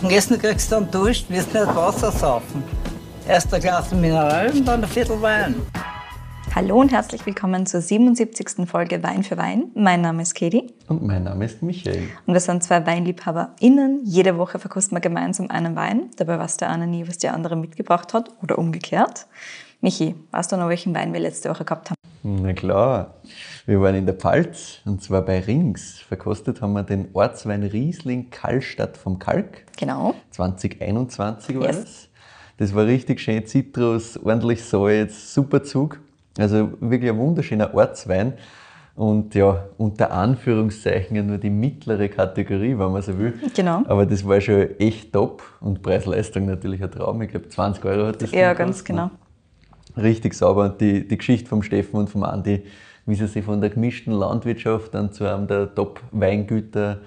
Am Essen kriegst du dann Dusch, wirst nicht Wasser saufen. Erst ein Glas Mineral und dann ein Viertel Wein. Hallo und herzlich willkommen zur 77. Folge Wein für Wein. Mein Name ist Katie. Und mein Name ist Michael. Und wir sind zwei WeinliebhaberInnen. Jede Woche verkosten wir gemeinsam einen Wein. Dabei weiß der eine nie, was der andere mitgebracht hat oder umgekehrt. Michi, weißt du noch, welchen Wein wir letzte Woche gehabt haben? Na klar, wir waren in der Pfalz und zwar bei Rings. Verkostet haben wir den Ortswein Riesling Kallstadt vom Kalk. Genau. 2021 war Yes. das. Das war richtig schön Zitrus, ordentlich Salz, super Zug. Also wirklich ein wunderschöner Ortswein. Und ja, unter Anführungszeichen nur die mittlere Kategorie, wenn man so will. Genau. Aber das war schon echt top und Preis-Leistung natürlich ein Traum. Ich glaube, 20 Euro hat das Ja, ganz gekostet. genau. Richtig sauber. Und die, die Geschichte vom Steffen und vom Andi, wie sie sich von der gemischten Landwirtschaft dann zu einem der Top-Weingüter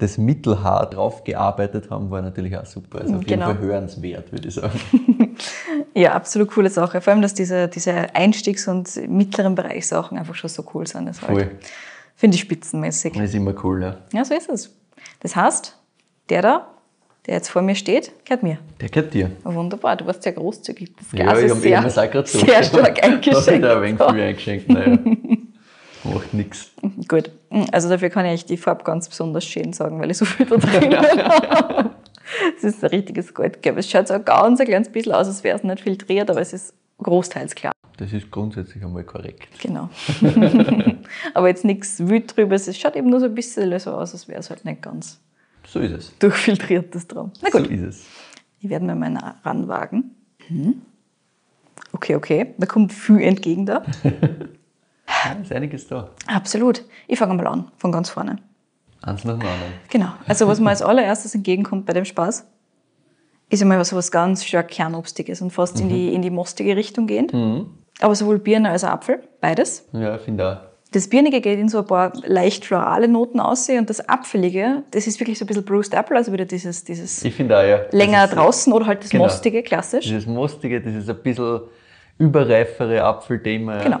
des Mittelhaar draufgearbeitet haben, war natürlich auch super. Also auf Genau. jeden Fall hörenswert, würde ich sagen. Ja, absolut coole Sache. Vor allem, dass diese, diese Einstiegs- und mittleren Bereichssachen einfach schon so cool sind. Das halt, Voll. finde ich spitzenmäßig. Das ist immer cool, ja. Ja, so ist es. Das heißt, der da, der jetzt vor mir steht, gehört mir. Der gehört dir. Wunderbar, du warst sehr großzügig. Das Ja, Glas ich ist habe sehr, auch gerade so. sehr stark eingeschenkt. ich da ein wenig viel eingeschenkt, naja. Macht nichts. Gut, also dafür kann ich die Farbe ganz besonders schön sagen, weil ich so viel da drin habe. Es ist ein richtiges Goldgelb. Es schaut so ein ganz ein kleines bisschen aus, als wäre es nicht filtriert, aber es ist großteils klar. Das ist grundsätzlich einmal korrekt. Genau. aber jetzt nichts wild drüber. Es schaut eben nur so ein bisschen so aus, als wäre es halt nicht ganz So ist es. durchfiltriertes dran. Na gut, So ist es. ich werde mir mal ranwagen. Mhm. Okay, okay. Da kommt viel entgegen da. Ja, ist einiges da. Absolut. Ich fange mal an, von ganz vorne. Eins nach dem anderen. Genau. Also was mir als allererstes entgegenkommt bei dem Spaß, ist einmal so was ganz stark Kernobstiges und fast in, die, in die mostige Richtung gehend. Aber sowohl Birne als auch Apfel, beides. Ja, ich finde auch. Das Birnige geht in so ein paar leicht florale Noten aussehen und das Apfelige, das ist wirklich so ein bisschen Bruised Apple, also wieder dieses, dieses Ich finde auch, ja. Länger draußen oder halt das Genau. Mostige, klassisch. Dieses Mostige, das ist ein bisschen überreifere Apfelthema. Ja. Genau.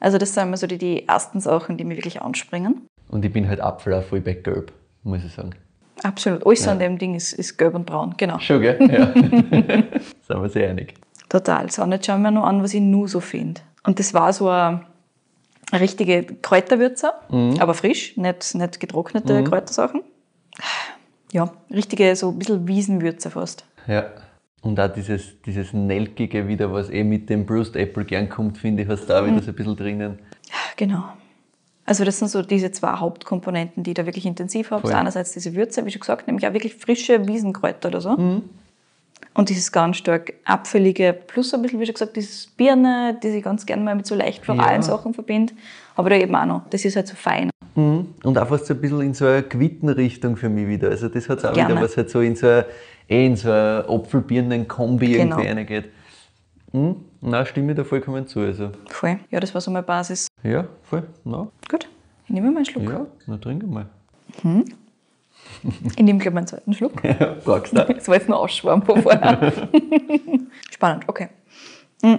Also das sind immer so die, die ersten Sachen, die mir wirklich anspringen. Und ich bin halt Apfel auch voll bei Gelb, muss ich sagen. Absolut. Alles an dem Ding ist, ist gelb und braun, genau. Schon, gell? Ja. Sind wir sehr einig. Total. So, und jetzt schauen wir noch an, was ich nur so finde. Und das war so eine richtige Kräuterwürzer, aber frisch, nicht, nicht getrocknete Kräutersachen. Ja, richtige, so ein bisschen Wiesenwürze fast. Ja. Und auch dieses, dieses Nelkige wieder, was eh mit dem Bruised Apple gern kommt, finde ich, hast du da wieder so ein bisschen drinnen. Genau. Also das sind so diese zwei Hauptkomponenten, die ich da wirklich intensiv habe. Einerseits diese Würze, wie schon gesagt, nämlich auch wirklich frische Wiesenkräuter oder so. Mhm. Und dieses ganz stark apfelige, plus ein bisschen, wie schon gesagt, dieses Birne, die ich ganz gerne mal mit so leicht floralen Ja. Sachen verbinde. Aber da eben auch noch, das ist halt so fein. Mhm. Und auch fast so ein bisschen in so eine Quittenrichtung für mich wieder. Also das hat auch Gerne. wieder, was halt so in so eine, eh in so eine Apfelbirnen-Kombi Genau. irgendwie reingeht. Mhm. Na, stimme ich da vollkommen zu. Also, Voll. Ja, das war so meine Basis. ja, voll. Na, Gut, ich nehme mal einen Schluck. ja, na, trink mal. Ich nehme gleich meinen zweiten Schluck. Brauchst du. Das war jetzt nur Ausschwarm von vorher. Spannend, okay. Mhm.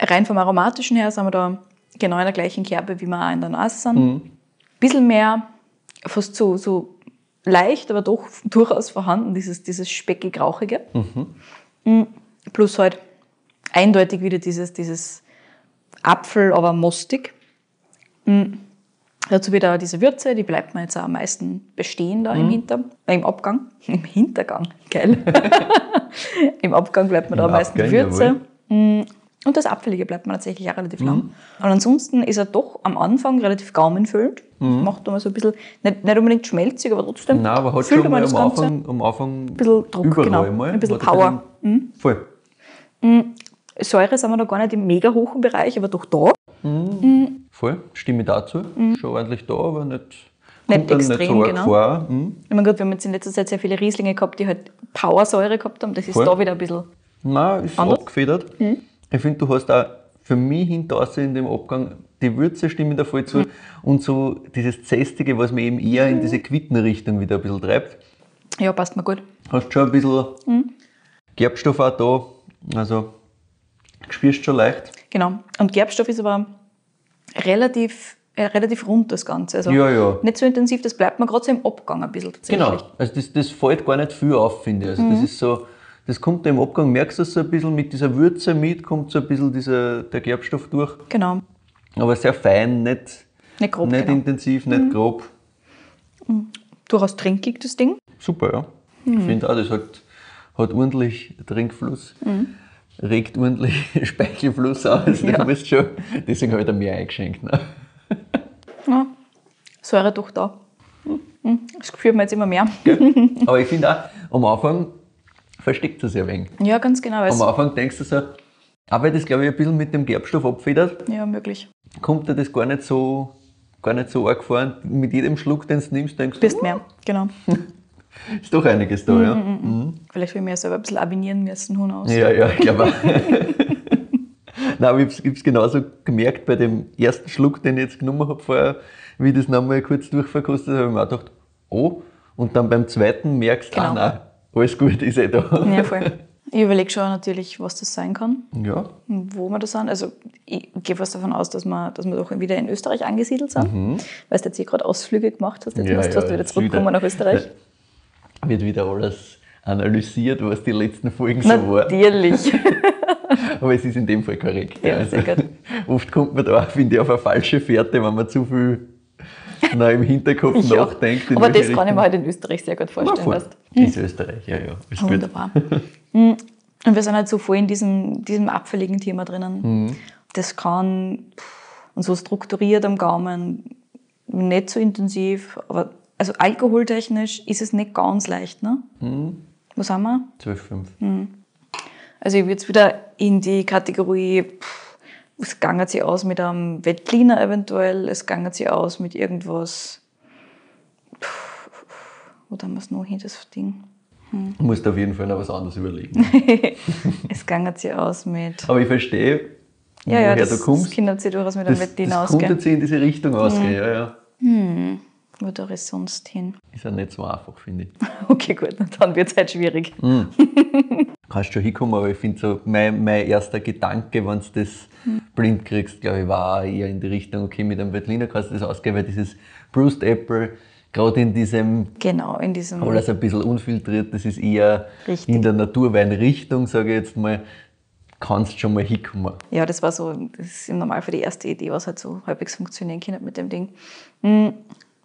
Rein vom Aromatischen her sind wir da genau in der gleichen Kerbe, wie wir auch in der Nase sind. Bisschen mehr, fast so, so leicht, aber doch durchaus vorhanden, dieses, dieses speckig-rauchige. Mhm. Plus halt eindeutig wieder dieses, dieses Apfel, aber mostig. Mhm. Dazu wieder diese Würze, die bleibt mir jetzt auch am meisten bestehen da im, Hinter, äh, im Abgang. Im Hintergang, geil. Im Abgang bleibt mir da am meisten die Würze. jawohl. Mm, Und das Apfelige bleibt mir tatsächlich auch relativ lang. Und ansonsten ist er doch am Anfang relativ gaumenfüllend. Macht immer so ein bisschen, nicht, nicht unbedingt schmelzig, aber trotzdem Nein, aber hat schon mal das am Ganze. Anfang, am Anfang ein bisschen Druck, genau. mal. Ein bisschen Hat Power. Mhm. Voll. Säure sind wir da gar nicht im mega hohen Bereich, aber doch da. Voll, stimme ich dazu. Schon ordentlich da, aber nicht, Mhm. Nicht extrem, nicht so genau. vor. Mhm. Ich meine, gut, wir haben jetzt in letzter Zeit sehr viele Rieslinge gehabt, die halt Powersäure gehabt haben. Das ist Voll. da wieder ein bisschen Nein, ist Anders? abgefedert. Ich finde, du hast auch für mich hinterher in dem Abgang die Würze stimme ich da voll zu und so dieses Zästige, was mir eben eher in diese Quittenrichtung wieder ein bisschen treibt. Ja, passt mir gut. Hast schon ein bisschen Gerbstoff auch da, also spürst schon leicht. Genau. Und Gerbstoff ist aber relativ äh, relativ rund, das Ganze. Also Ja, ja. nicht so intensiv, das bleibt mir gerade so im Abgang ein bisschen tatsächlich. Genau, also das, das fällt gar nicht viel auf, finde ich. Also das ist so, das kommt da im Abgang, merkst du so ein bisschen mit dieser Würze mit, kommt so ein bisschen dieser, der Gerbstoff durch. Genau. Aber sehr fein, nicht, Nicht grob, nicht genau. intensiv, nicht grob. Durchaus trinkig, das Ding. Super, ja. Ich finde auch, das hat, hat ordentlich Trinkfluss. Regt ordentlich Speichelfluss aus. Ja. Du musst schon, deswegen habe ich da mehr eingeschenkt. Ne? Ja. Säure doch da. Mhm. Das spürt man jetzt immer mehr. Aber ich finde auch, am Anfang versteckt es sich ein wenig. Ja, ganz genau. Am Anfang denkst du so, auch weil das glaube ich ein bisschen mit dem Gerbstoff abfedert, Ja, möglich. kommt dir das gar nicht so, gar nicht so arg vor. Und Mit jedem Schluck, den du nimmst, denkst du, Bist mehr, genau. ist doch einiges da, ja. Mhm. Vielleicht will ich mir selber ein bisschen abinieren müssen, who knows. Ja, ja, ich glaube. Nein, aber ich habe es genauso gemerkt bei dem ersten Schluck, den ich jetzt genommen habe vorher, wie ich das nochmal kurz durchverkostet habe, habe ich mir auch gedacht, oh, und dann beim zweiten merkst du, Genau. ah nein, alles gut, ist eh da. Ja, voll. Ich überlege schon natürlich, was das sein kann, Ja, wo wir da sind. Also ich gehe fast davon aus, dass wir, dass wir doch wieder in Österreich angesiedelt sind, weil du jetzt eh gerade Ausflüge gemacht hast. Jetzt Mhm. Ja, musst du ja, fast wieder zurückkommen nach Österreich. Wird wieder alles analysiert, was die letzten Folgen so war. Natürlich. Aber es ist in dem Fall korrekt. Ja, gut. Oft kommt man da, finde ich, auf eine falsche Fährte, wenn man zu viel noch im Hinterkopf Ja. nachdenkt. Aber das kann ich mir Richtung. halt in Österreich sehr gut vorstellen. voll. weißt. Ist Österreich, ja, ja. Ist gut. Wunderbar. Mhm. Und wir sind halt so voll in diesem, diesem abfälligen Thema drinnen. Mhm. Das kann und so strukturiert am Gaumen, nicht so intensiv, aber also alkoholtechnisch ist es nicht ganz leicht. Ne? Mhm. Wo sind wir? 12,5. Also ich würde jetzt wieder in die Kategorie, pff, es gangert sich aus mit einem Wettliner eventuell, es gangert sich aus mit irgendwas, pff, wo haben wir es noch hin, das Ding? Du musst auf jeden Fall noch was anderes überlegen. es gangert sich aus mit, Aber ich verstehe, ja, ja, woher das, du das kommst. kann sich durchaus mit einem Das, Wettliner das konnte ausgehen. sich in diese Richtung ausgehen, ja, ja. Wo da ist sonst hin? Ist ja nicht so einfach, finde ich. Okay, gut, dann wird es halt schwierig. Kannst schon hinkommen, aber ich finde so, mein, mein erster Gedanke, wenn du das blind kriegst, glaube ich, war eher in die Richtung, okay, mit einem Veltliner kannst du das ausgehen, weil dieses Bruised Apple, gerade in diesem Genau, in diesem. alles ein bisschen unfiltriert, das ist eher Richtig. in der Naturweinrichtung, sage ich jetzt mal, kannst schon mal hinkommen. Ja, das war so, das ist im Normalfall die erste Idee, was halt so halbwegs funktionieren kann mit dem Ding.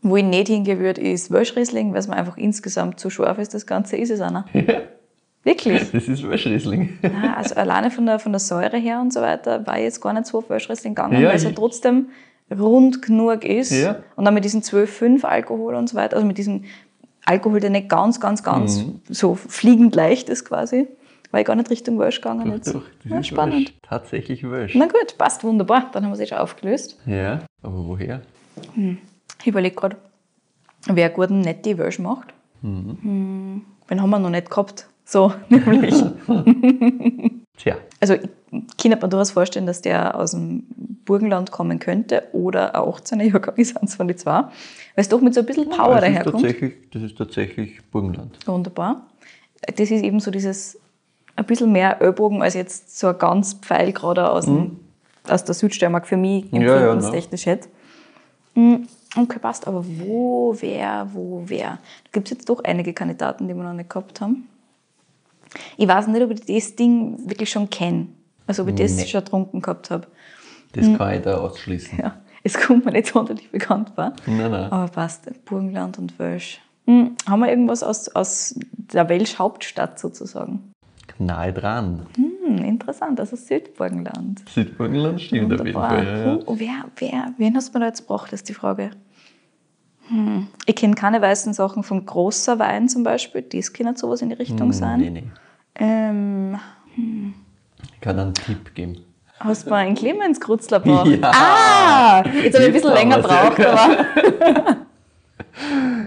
Hm, Wo ich nicht hingehen würde, ist Welschriesling, weil es mir einfach insgesamt zu scharf ist, das Ganze ist es einer. Wirklich. Das ist Welschriesling. Ja, also alleine von der, von der Säure her und so weiter war ich jetzt gar nicht so auf Welschriesling gegangen, Ja, weil es ja trotzdem rund genug ist. Ja. Und dann mit diesem 12,5 Alkohol und so weiter, also mit diesem Alkohol, der nicht ganz, ganz, ganz Mhm. so fliegend leicht ist quasi, war ich gar nicht Richtung Welsch gegangen. Doch, jetzt. doch, das ja, ist spannend. Welsch. Tatsächlich Welsch. Na gut, passt wunderbar. Dann haben wir es eh schon aufgelöst. Ja, aber woher? Ich überlege gerade, wer guten Netti Welsch macht. Mhm. Hm, Den haben wir noch nicht gehabt. So, nämlich. Tja, Also ich kann mir durchaus vorstellen, dass der aus dem Burgenland kommen könnte oder ein 18er Jahrgang ist, eins von die zwei. Weil es doch mit so ein bisschen Power das ist, daherkommt. tatsächlich, das ist tatsächlich Burgenland. Wunderbar. Das ist eben so dieses ein bisschen mehr Ellbogen als jetzt so ein ganz Pfeil gerade aus, dem, aus der Südsteiermark für mich Mhm. Ja, ja, empfindungstechnisch hätte. Okay, passt. Aber wo, wer, wo, wer? Da gibt es jetzt doch einige Kandidaten, die wir noch nicht gehabt haben. Ich weiß nicht, ob ich das Ding wirklich schon kenne. Also ob ich das Nee. schon getrunken gehabt habe. Das Mhm. kann ich da ausschließen. Ja, es kommt mir nicht sonderlich bekannt vor. Nein, nein. Aber passt, Burgenland und Welsch. Hm, haben wir irgendwas aus, aus der Welsch-Hauptstadt sozusagen? Nahe dran. Hm, interessant, also Südburgenland. Südburgenland stimmt auf jeden Wunderbar. Fall. Ja, ja. Puh, wer, wer, wen hast du da jetzt gebracht, ist die Frage. Hm. Ich kenne keine weißen Sachen von großer Wein zum Beispiel. Das kann sowas in die Richtung sein. Hm, Nee, nee. Ähm, Ich kann einen Tipp geben. hast du einen Clemens Krutzler gebracht? Ja. Ah, jetzt habe ich ein bisschen länger gebraucht, aber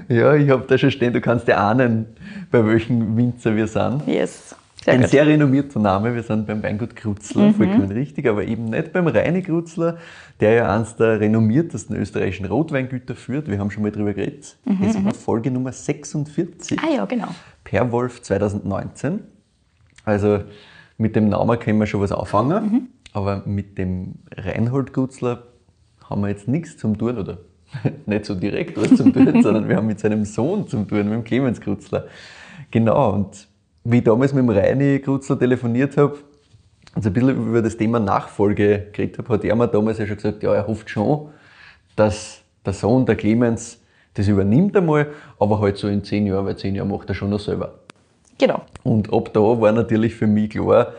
Ja, ich habe da schon stehen, du kannst ja ahnen, bei welchem Winzer wir sind. yes. Sehr Ein gut. sehr renommierter Name, wir sind beim Weingut Krutzler, Mhm. vollkommen richtig, aber eben nicht beim Reine Krutzler, der ja eines der renommiertesten österreichischen Rotweingüter führt. Wir haben schon mal drüber geredet. Das war Folge Nummer 46. Mhm. Ah ja, genau. Perwolf 2019. Also mit dem Namen können wir schon was anfangen, Mhm. aber mit dem Reinhold Krutzler haben wir jetzt nichts zum tun oder nicht so direkt was zum tun, sondern wir haben mit seinem Sohn zum tun, mit dem Clemens Krutzler. Genau, und wie ich damals mit dem Reini Krutzler telefoniert habe, und so ein bisschen über das Thema Nachfolge geredet habe, hat er mir damals ja schon gesagt, ja, er hofft schon, dass der Sohn, der Clemens, das übernimmt einmal, aber halt so in zehn Jahren, weil zehn Jahre macht er schon noch selber. Genau. Und ab da war natürlich für mich klar,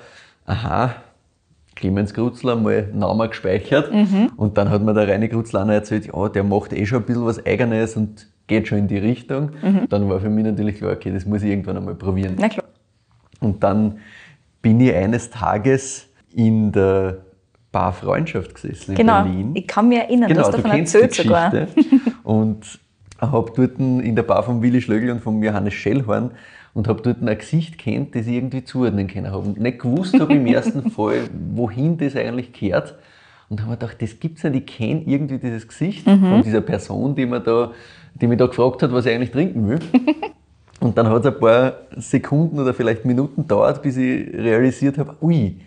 aha, Clemens Krutzler mal Namen gespeichert. Mhm. Und dann hat mir der Reine Krutzler auch noch erzählt, ja, der macht eh schon ein bisschen was Eigenes und geht schon in die Richtung. Mhm. Dann war für mich natürlich klar, okay, das muss ich irgendwann einmal probieren. Na klar. Und dann bin ich eines Tages in der Bar Freundschaft gesessen in Genau. Berlin. Ich kann mich erinnern, Genau, du hast du davon die erzählt sogar. Und habe dort in der Bar von Willi Schlögl und von Johannes Schellhorn und habe dort ein Gesicht kennt, das ich irgendwie zuordnen können habe. Und nicht gewusst habe im ersten Fall, wohin das eigentlich gehört. Und habe mir gedacht, das gibt's nicht, ich kenne irgendwie dieses Gesicht Mhm. von dieser Person, die, mir da, die mich da gefragt hat, was ich eigentlich trinken will. Und dann hat es ein paar Sekunden oder vielleicht Minuten gedauert, bis ich realisiert habe, ui,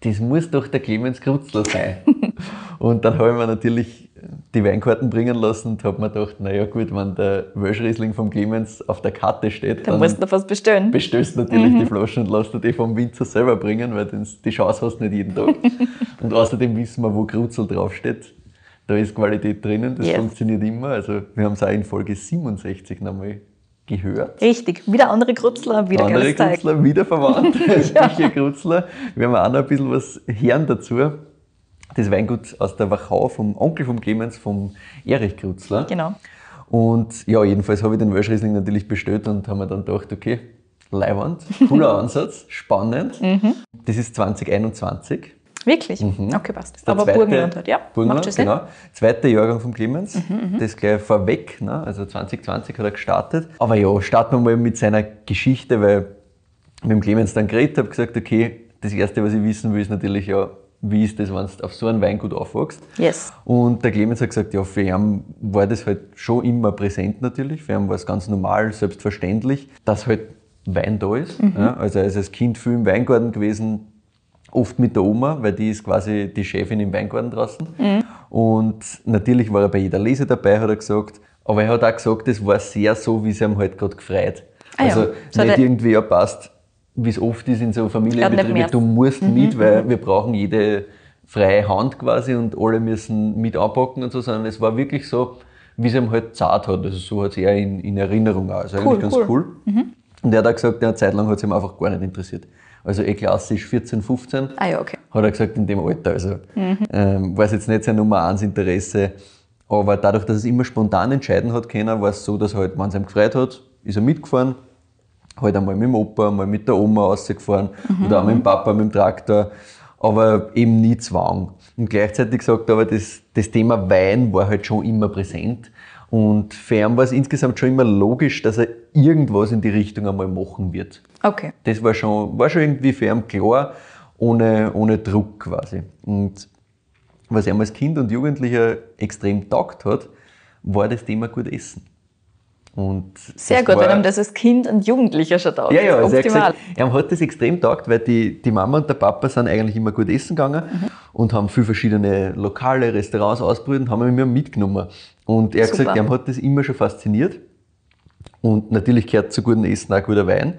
das muss doch der Clemens Krutzler sein. und dann habe ich mir natürlich die Weinkarten bringen lassen und habe mir gedacht, naja gut, wenn der Welschriesling vom Clemens auf der Karte steht, Da musst du was bestellen. bestellst du natürlich die Flaschen und lässt dir die vom Winzer selber bringen, weil die Chance hast du nicht jeden Tag. und außerdem wissen wir, wo Krutzel draufsteht. Da ist Qualität drinnen, das Yes. funktioniert immer. Also wir haben es auch in Folge 67 nochmal gehört. Richtig. Wieder andere Krutzler, wieder Andere. Krutzler, wieder verwandt, Küche Krutzler. Wir haben auch noch ein bisschen was hören dazu. Das Weingut aus der Wachau vom Onkel vom Clemens, vom Erich Krutzler. Genau. Und ja, jedenfalls habe ich den Welschriesling natürlich bestellt und haben mir dann gedacht, okay, Leiwand, cooler Ansatz, spannend. Mhm. Das ist 2021. Wirklich? Okay, passt. Mhm. Aber zweite- Burgenland halt, ja. Burgenland, Macht. Mhm, genau. Zweiter Jahrgang vom Clemens. Das gleich vorweg, ne? also 2020 hat er gestartet. Aber ja, starten wir mal mit seiner Geschichte, weil mit dem Clemens dann geredet habe, gesagt, okay, das Erste, was ich wissen will, ist natürlich ja, wie ist das, wenn du auf so einem Weingut aufwachst. Yes. Und der Clemens hat gesagt, ja, für ihn war das halt schon immer präsent natürlich. Für ihn war es ganz normal, selbstverständlich, dass halt Wein da ist. Ja, also er ist als Kind viel im Weingarten gewesen, oft mit der Oma, weil die ist quasi die Chefin im Weingarten draußen. Und natürlich war er bei jeder Lese dabei, hat er gesagt. Aber er hat auch gesagt, es war sehr so, wie es ihm halt gerade gefreut. Ah ja. Also So hat nicht irgendwie, ja passt, wie es oft ist in so Familienbetrieben, du musst mit, weil wir brauchen jede freie Hand quasi und alle müssen mit anpacken und so, sondern es war wirklich so, wie es ihm halt zart hat. Also so hat es er in, in Erinnerung auch. Also Cool, eigentlich ganz cool. cool. Und er hat auch gesagt, eine Zeit lang hat es ihm einfach gar nicht interessiert. Also eh klassisch 14, 15 Ah ja, okay. hat er gesagt, in dem Alter. Also ähm, war es jetzt nicht sein Nummer eins Interesse. Aber dadurch, dass er es immer spontan entscheiden hat können, war es so, dass halt, wenn es ihm gefreut hat, ist er mitgefahren. Halt einmal mit dem Opa, mal mit der Oma rausgefahren oder auch mit dem Papa, mit dem Traktor. Aber eben nie Zwang. Und gleichzeitig gesagt er aber, das, das Thema Wein war halt schon immer präsent. Und für ihn war es insgesamt schon immer logisch, dass er irgendwas in die Richtung einmal machen wird. Okay. Das war schon, war schon irgendwie für ihn klar, ohne, ohne Druck quasi. Und was ihm als Kind und Jugendlicher extrem taugt hat, war das Thema gut essen. Und Sehr gut, war, wenn einem das als Kind und Jugendlicher schon taugt. ja, ja, also er hat Optimal. gesagt, ihm hat das extrem taugt, weil die, die Mama und der Papa sind eigentlich immer gut essen gegangen Mhm. und haben viele verschiedene Lokale, Restaurants ausprobiert und haben ihn immer mitgenommen. Und er hat Super. gesagt, ihm hat das immer schon fasziniert. Und natürlich gehört zu gutem Essen auch guter Wein.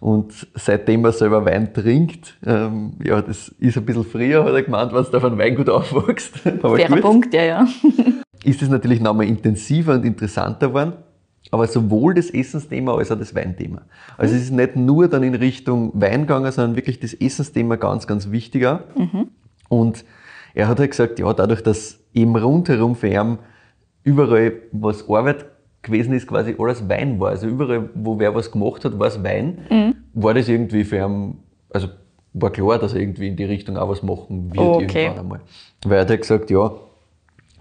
Und seitdem er selber Wein trinkt, ähm, ja, das ist ein bisschen früher, hat er gemeint, wenn du auf ein Weingut aufwachst. Aber Fairer Punkt, ja, ja. ist es natürlich nochmal intensiver und interessanter geworden. Aber sowohl das Essensthema als auch das Weinthema. Also es ist nicht nur dann in Richtung Wein gegangen, sondern wirklich das Essensthema ganz, ganz wichtiger. Und er hat halt gesagt, ja, dadurch, dass eben rundherum für ihn überall, was Arbeit gewesen ist, quasi alles Wein war. Also überall, wo wer was gemacht hat, war es Wein. War das irgendwie für ihn, also war klar, dass er irgendwie in die Richtung auch was machen wird Okay. irgendwann einmal. Weil er hat halt gesagt, ja,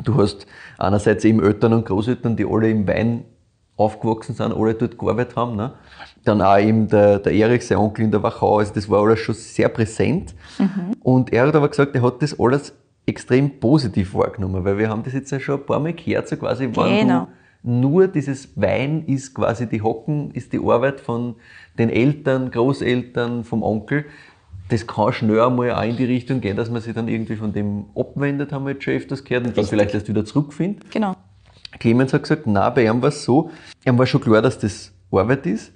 Du hast einerseits eben Eltern und Großeltern, die alle im Wein aufgewachsen sind, alle dort gearbeitet haben. Ne? Dann auch eben der, der Erich, sein Onkel in der Wachau, also das war alles schon sehr präsent. Und er hat aber gesagt, er hat das alles extrem positiv wahrgenommen, weil wir haben das jetzt ja schon ein paar Mal gehört, so quasi, wenn Genau. du nur dieses Wein ist quasi die Hocken, ist die Arbeit von den Eltern, Großeltern, vom Onkel, das kann schnell einmal auch in die Richtung gehen, dass man sich dann irgendwie von dem abwendet, haben wir jetzt schon öfters gehört, und dann vielleicht erst wieder zurückfindet. Genau. Clemens hat gesagt, nein, bei ihm war es so, ihm war schon klar, dass das Arbeit ist,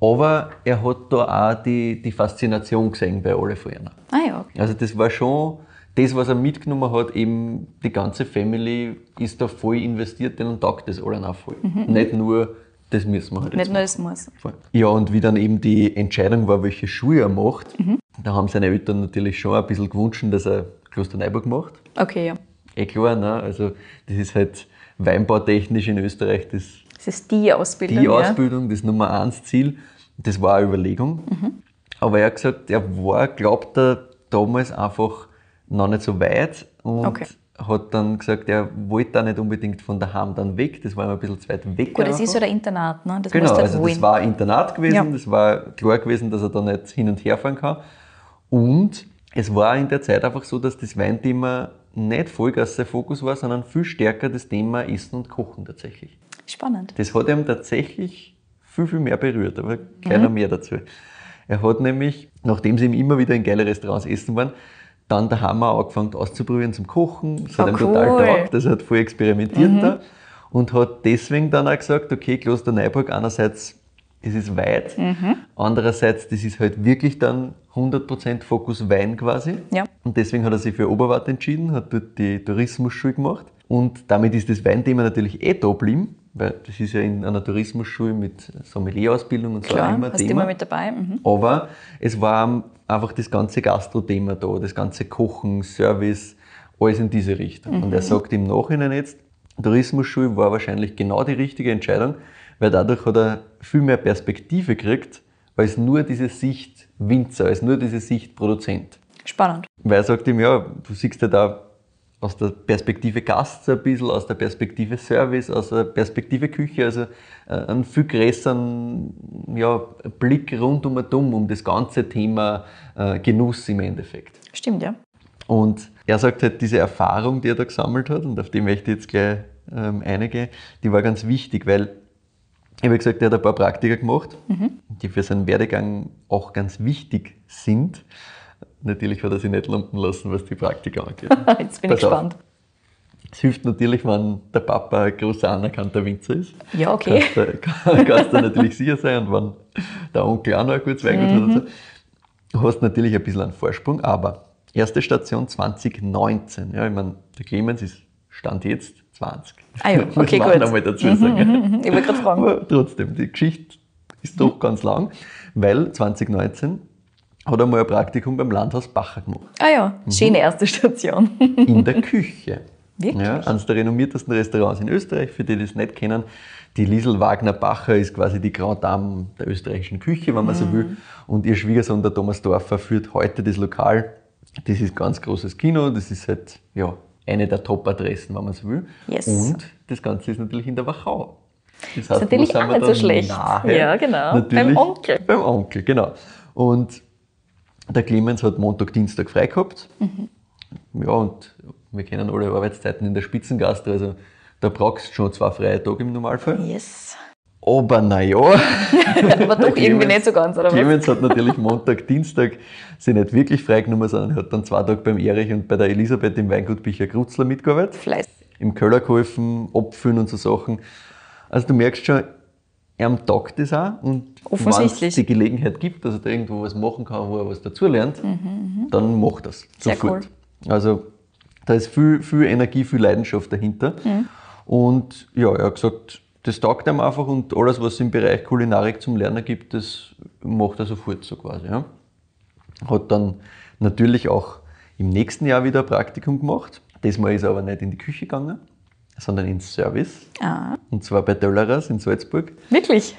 aber er hat da auch die, die Faszination gesehen bei alle von einer. Ah ja, okay. Also das war schon das, was er mitgenommen hat, eben die ganze Family ist da voll investiert, denen taugt das allen auch voll. Nicht nur, das müssen wir halt Nicht nur das muss. Ja, und wie dann eben die Entscheidung war, welche Schuhe er macht, da haben seine Eltern natürlich schon ein bisschen gewünscht, dass er Klosterneuburg macht. Okay, ja. Eh klar, ne? also das ist halt weinbautechnisch in Österreich das, Das ist die Ausbildung. die ja. Ausbildung, das Nummer eins Ziel. Das war eine Überlegung. Aber er hat gesagt, er war, glaubt er, damals einfach noch nicht so weit und Okay. hat dann gesagt, er wollte da nicht unbedingt von daheim dann weg. Das war ihm ein bisschen zu weit weg. Gut, das ist ja der Internat, ne? Das Genau, du also wollen. das war ein Internat gewesen, Ja. das war klar gewesen, dass er da nicht hin und her fahren kann. Und es war in der Zeit einfach so, dass das Weinthema nicht Vollgas sein Fokus war, sondern viel stärker das Thema Essen und Kochen tatsächlich. Spannend. Das hat ihm tatsächlich viel, viel mehr berührt, aber keiner Mhm. mehr dazu. Er hat nämlich, nachdem sie ihm immer wieder in geile Restaurants essen waren, dann daheim auch angefangen auszuprobieren zum Kochen. Das hat Oh, ihm cool. Mhm. total taugt, also er hat voll experimentiert da und hat deswegen dann auch gesagt, okay, Kloster Neuburg einerseits, es ist weit, Mhm. andererseits, das ist halt wirklich dann 100% Fokus Wein quasi. Ja. Und deswegen hat er sich für Oberwart entschieden, hat dort die Tourismusschule gemacht. Und damit ist das Weinthema natürlich eh da geblieben, weil das ist ja in einer Tourismusschule mit Sommelier-Ausbildung und so auch immer hast Thema. immer mit dabei. Mhm. Aber es war einfach das ganze Gastro-Thema da, das ganze Kochen, Service, alles in diese Richtung. Und er sagt im Nachhinein jetzt, Tourismusschule war wahrscheinlich genau die richtige Entscheidung, weil dadurch hat er viel mehr Perspektive gekriegt, als nur diese Sicht Winzer, als nur diese Sicht Produzent. Spannend. Weil er sagt ihm, ja, du siehst ja da aus der Perspektive Gast so ein bisschen, aus der Perspektive Service, aus der Perspektive Küche, also äh, einen viel größeren ja, Blick rund um und um, um das ganze Thema äh, Genuss im Endeffekt. Stimmt, ja. Und er sagt halt, diese Erfahrung, die er da gesammelt hat, und auf die möchte ich jetzt gleich ähm, eingehen, die war ganz wichtig, weil ich habe gesagt, er hat ein paar Praktika gemacht, die für seinen Werdegang auch ganz wichtig sind. Natürlich hat er sich nicht lumpen lassen, was die Praktika angeht. Jetzt bin ich Pass auf. gespannt. Es hilft natürlich, wenn der Papa ein großer anerkannter Winzer ist. Ja, okay. Kannst kannst du natürlich sicher sein. Und wenn der Onkel auch noch ein gutes Weingut hat, und so, hast natürlich ein bisschen einen Vorsprung. Aber erste Station 2019. Ja, ich meine, der Clemens ist Stand jetzt 20. Ah ja, okay, auch gut. noch mal dazu sagen. Ich wollte gerade fragen. Aber trotzdem, die Geschichte ist doch ganz lang, weil 2019 hat er mal ein Praktikum beim Landhaus Bacher gemacht. Ah ja, schöne erste Station. In der Küche. Wirklich? Ja, eines der renommiertesten Restaurants in Österreich, für die, die das nicht kennen. Die Liesel Wagner Bacher ist quasi die Grand Dame der österreichischen Küche, wenn man so will. Und ihr Schwiegersohn, der Thomas Dorfer, führt heute das Lokal. Das ist ein ganz großes Kino, das ist halt ja, eine der Top-Adressen, wenn man so will. Yes. Und das Ganze ist natürlich in der Wachau. Das heißt, natürlich wo sind auch nicht so schlecht. Nahe? Ja, genau. Natürlich Beim Onkel. Beim Onkel, genau. Und der Clemens hat Montag, Dienstag frei gehabt. Mhm. Ja, und wir kennen alle Arbeitszeiten in der Spitzengastro, also da brauchst du schon zwei freie Tage im Normalfall. Yes. Aber naja, Aber doch irgendwie nicht so ganz, oder was? Clemens hat natürlich Montag, Dienstag sich nicht wirklich freigenommen, sondern er hat dann zwei Tage beim Erich und bei der Elisabeth im Weingut Bicher Grutzler mitgearbeitet Fleiß. im Keller geholfen, abfüllen und so Sachen. Also du merkst schon, er taugt das auch und wenn es die Gelegenheit gibt, dass er da irgendwo was machen kann, wo er was dazulernt, dann macht das Mhm, Sehr sofort. Also da ist viel, viel Energie, viel Leidenschaft dahinter. Mhm. Und ja, er hat gesagt, das taugt ihm einfach und alles, was es im Bereich Kulinarik zum Lernen gibt, das macht er sofort so quasi. Ja. Hat dann natürlich auch im nächsten Jahr wieder ein Praktikum gemacht. Diesmal ist er aber nicht in die Küche gegangen, sondern ins Service. Ah, Und zwar bei Döllerers in Salzburg. wirklich?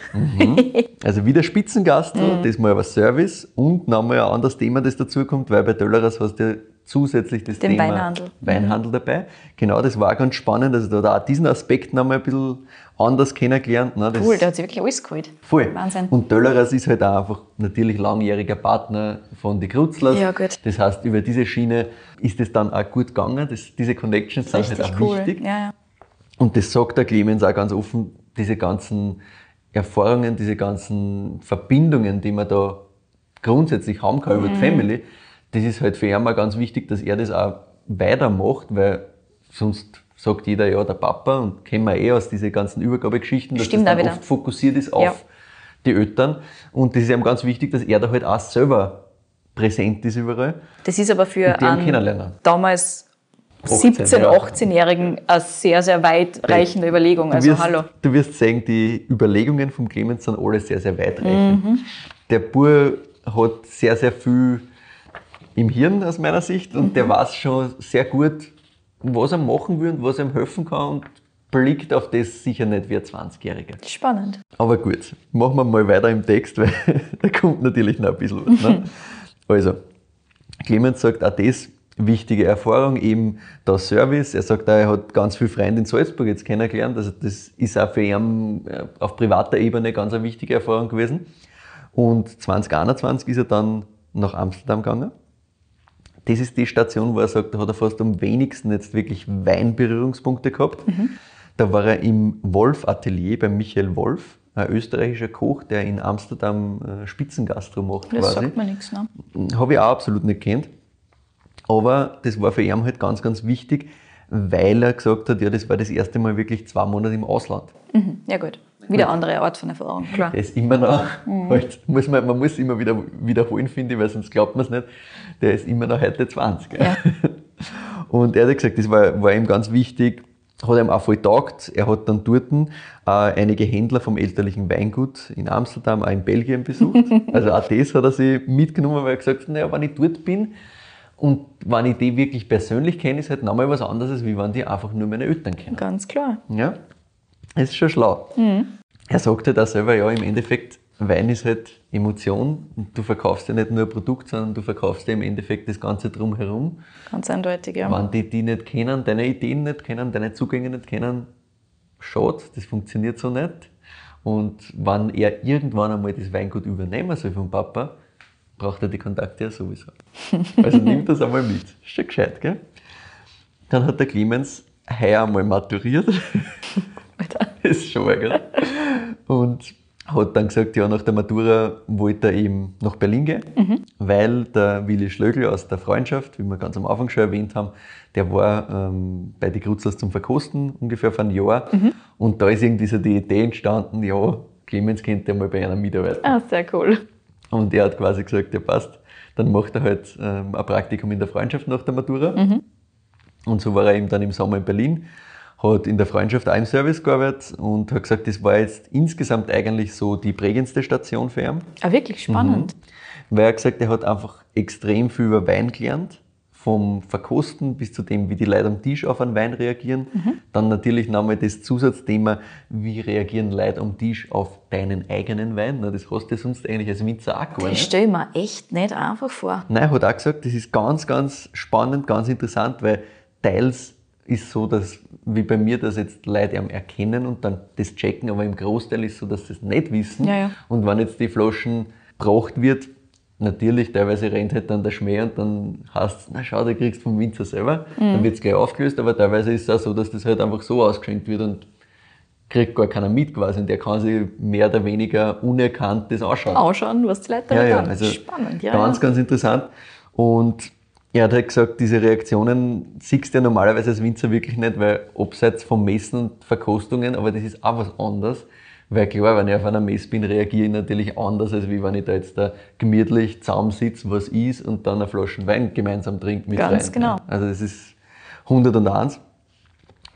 Also wieder Spitzengastro, Mhm. diesmal aber Service und nochmal ein anderes Thema, das dazukommt, weil bei Döllerers hast du zusätzlich das Den Thema Weinhandel. Mhm. Weinhandel dabei. Genau, das war ganz spannend. Also da hat auch diesen Aspekt nochmal ein bisschen anders kennengelernt. Ne? Das Cool, der hat sich wirklich alles geholt. Voll. Wahnsinn. Und Döllerers ist halt auch einfach natürlich langjähriger Partner von die Krutzlers. Ja, gut. Das heißt, über diese Schiene ist es dann auch gut gegangen. Das, diese Connections sind Richtig halt auch cool. wichtig. Ja, ja. Und das sagt der Clemens auch ganz offen, diese ganzen Erfahrungen, diese ganzen Verbindungen, die man da grundsätzlich haben kann über die Family, das ist halt für ihn mal ganz wichtig, dass er das auch weitermacht, weil sonst sagt jeder, ja, der Papa, und kennen wir eh aus diesen ganzen Übergabegeschichten, dass Stimmt das dann oft fokussiert ist auf Ja. die Eltern. Und das ist ihm ganz wichtig, dass er da halt auch selber präsent ist überall. Das ist aber für einen damals 18, 17-, ja. 18-Jährigen eine sehr, sehr weitreichende Überlegung. Du Also wirst, hallo. Du wirst sehen, die Überlegungen vom Clemens sind alle sehr, sehr weitreichend. Mhm. Der Bur hat sehr, sehr viel im Hirn aus meiner Sicht und Mhm. der weiß schon sehr gut, was er machen will und was er ihm helfen kann und blickt auf das sicher nicht wie ein 20-Jähriger. Spannend. Aber gut, machen wir mal weiter im Text, weil da kommt natürlich noch ein bisschen was. Ne? Also, Clemens sagt auch das, wichtige Erfahrung, eben der Service. Er sagt auch, er hat ganz viele Freunde in Salzburg jetzt kennengelernt. Also das ist auch für ihn äh, auf privater Ebene ganz eine wichtige Erfahrung gewesen. Und 2021 ist er dann nach Amsterdam gegangen. Das ist die Station, wo er sagt, da hat er fast am wenigsten jetzt wirklich Weinberührungspunkte gehabt. Da war er im Wolf-Atelier bei Michael Wolf, ein österreichischer Koch, der in Amsterdam äh, Spitzengastro macht Das quasi. sagt mir nichts. Ne? Habe ich auch absolut nicht kennt. Aber das war für ihn halt ganz, ganz wichtig, weil er gesagt hat, ja, das war das erste Mal wirklich zwei Monate im Ausland. Mhm. Ja gut. Wieder andere Art von Erfahrung, klar. Der ist immer noch, Mhm. halt, muss man, man muss immer wieder wiederholen, finde ich, weil sonst glaubt man es nicht. Der ist immer noch heute 20. Gell? Ja. Und er hat gesagt, das war, war ihm ganz wichtig, hat ihm auch voll taugt. Er hat dann dort äh, einige Händler vom elterlichen Weingut in Amsterdam, auch in Belgien besucht. Also auch das hat er sich mitgenommen, weil er gesagt hat, naja, wenn ich dort bin und wenn ich die wirklich persönlich kenne, ist halt nochmal was anderes, wie wenn die einfach nur meine Eltern kennen. Ganz klar. Ja, ist schon schlau. Er sagt halt auch selber, ja, im Endeffekt, Wein ist halt Emotion und du verkaufst ja nicht nur ein Produkt, sondern du verkaufst ja im Endeffekt das Ganze drumherum. Ganz eindeutig, ja. Wenn die die nicht kennen, deine Ideen nicht kennen, deine Zugänge nicht kennen, schade, das funktioniert so nicht. Und wenn er irgendwann einmal das Weingut übernehmen soll vom Papa, braucht er die Kontakte ja sowieso. Also nimm das einmal mit. Ist schon gescheit, gell? Dann hat der Clemens heuer einmal maturiert. Alter. Das ist schon mal gell? Und hat dann gesagt, ja, nach der Matura wollte er eben nach Berlin gehen, weil der Willi Schlögl aus der Freundschaft, wie wir ganz am Anfang schon erwähnt haben, der war ähm, bei die Grutzlers zum Verkosten ungefähr vor einem Jahr. Und da ist irgendwie so die Idee entstanden, ja, Clemens könnte ja mal bei einer mitarbeiten. Ah, sehr cool. Und er hat quasi gesagt, ja passt, dann macht er halt ähm, ein Praktikum in der Freundschaft nach der Matura. Und so war er eben dann im Sommer in Berlin, hat in der Freundschaft auch im Service gearbeitet und hat gesagt, das war jetzt insgesamt eigentlich so die prägendste Station für ihn. Ah, wirklich spannend. Weil er gesagt, er hat einfach extrem viel über Wein gelernt. Vom Verkosten bis zu dem, wie die Leute am Tisch auf einen Wein reagieren. Dann natürlich nochmal das Zusatzthema, wie reagieren Leute am Tisch auf deinen eigenen Wein. Na, das hast du sonst eigentlich als Winzer auch gar Das nicht. stelle ich mir echt nicht einfach vor. Nein, er hat auch gesagt, das ist ganz, ganz spannend, ganz interessant, weil teils ist so, dass, wie bei mir, dass jetzt Leute ihn erkennen und dann das checken, aber im Großteil ist so, dass sie es nicht wissen. Ja, ja. Und wenn jetzt die Flaschen gebracht wird, natürlich, teilweise rennt halt dann der Schmäh und dann heißt es, na schau, du kriegst vom Winzer selber, Mhm. dann wird es gleich aufgelöst, aber teilweise ist es auch so, dass das halt einfach so ausgeschenkt wird und kriegt gar keiner mit quasi und der kann sich mehr oder weniger unerkannt das anschauen. Ausschauen, was die Leute Ja, damit ja, haben. also Spannend, ja. ganz, ja. ganz interessant. Und er hat halt gesagt, diese Reaktionen siehst du ja normalerweise als Winzer wirklich nicht, weil abseits vom Messen und Verkostungen, aber das ist auch was anderes. Weil klar, wenn ich auf einer Messe bin, reagiere ich natürlich anders, als wie wenn ich da jetzt da gemütlich zusammensitze, was ist und dann eine Flasche Wein gemeinsam trinke mit Ganz Wein. genau. Also das ist 101.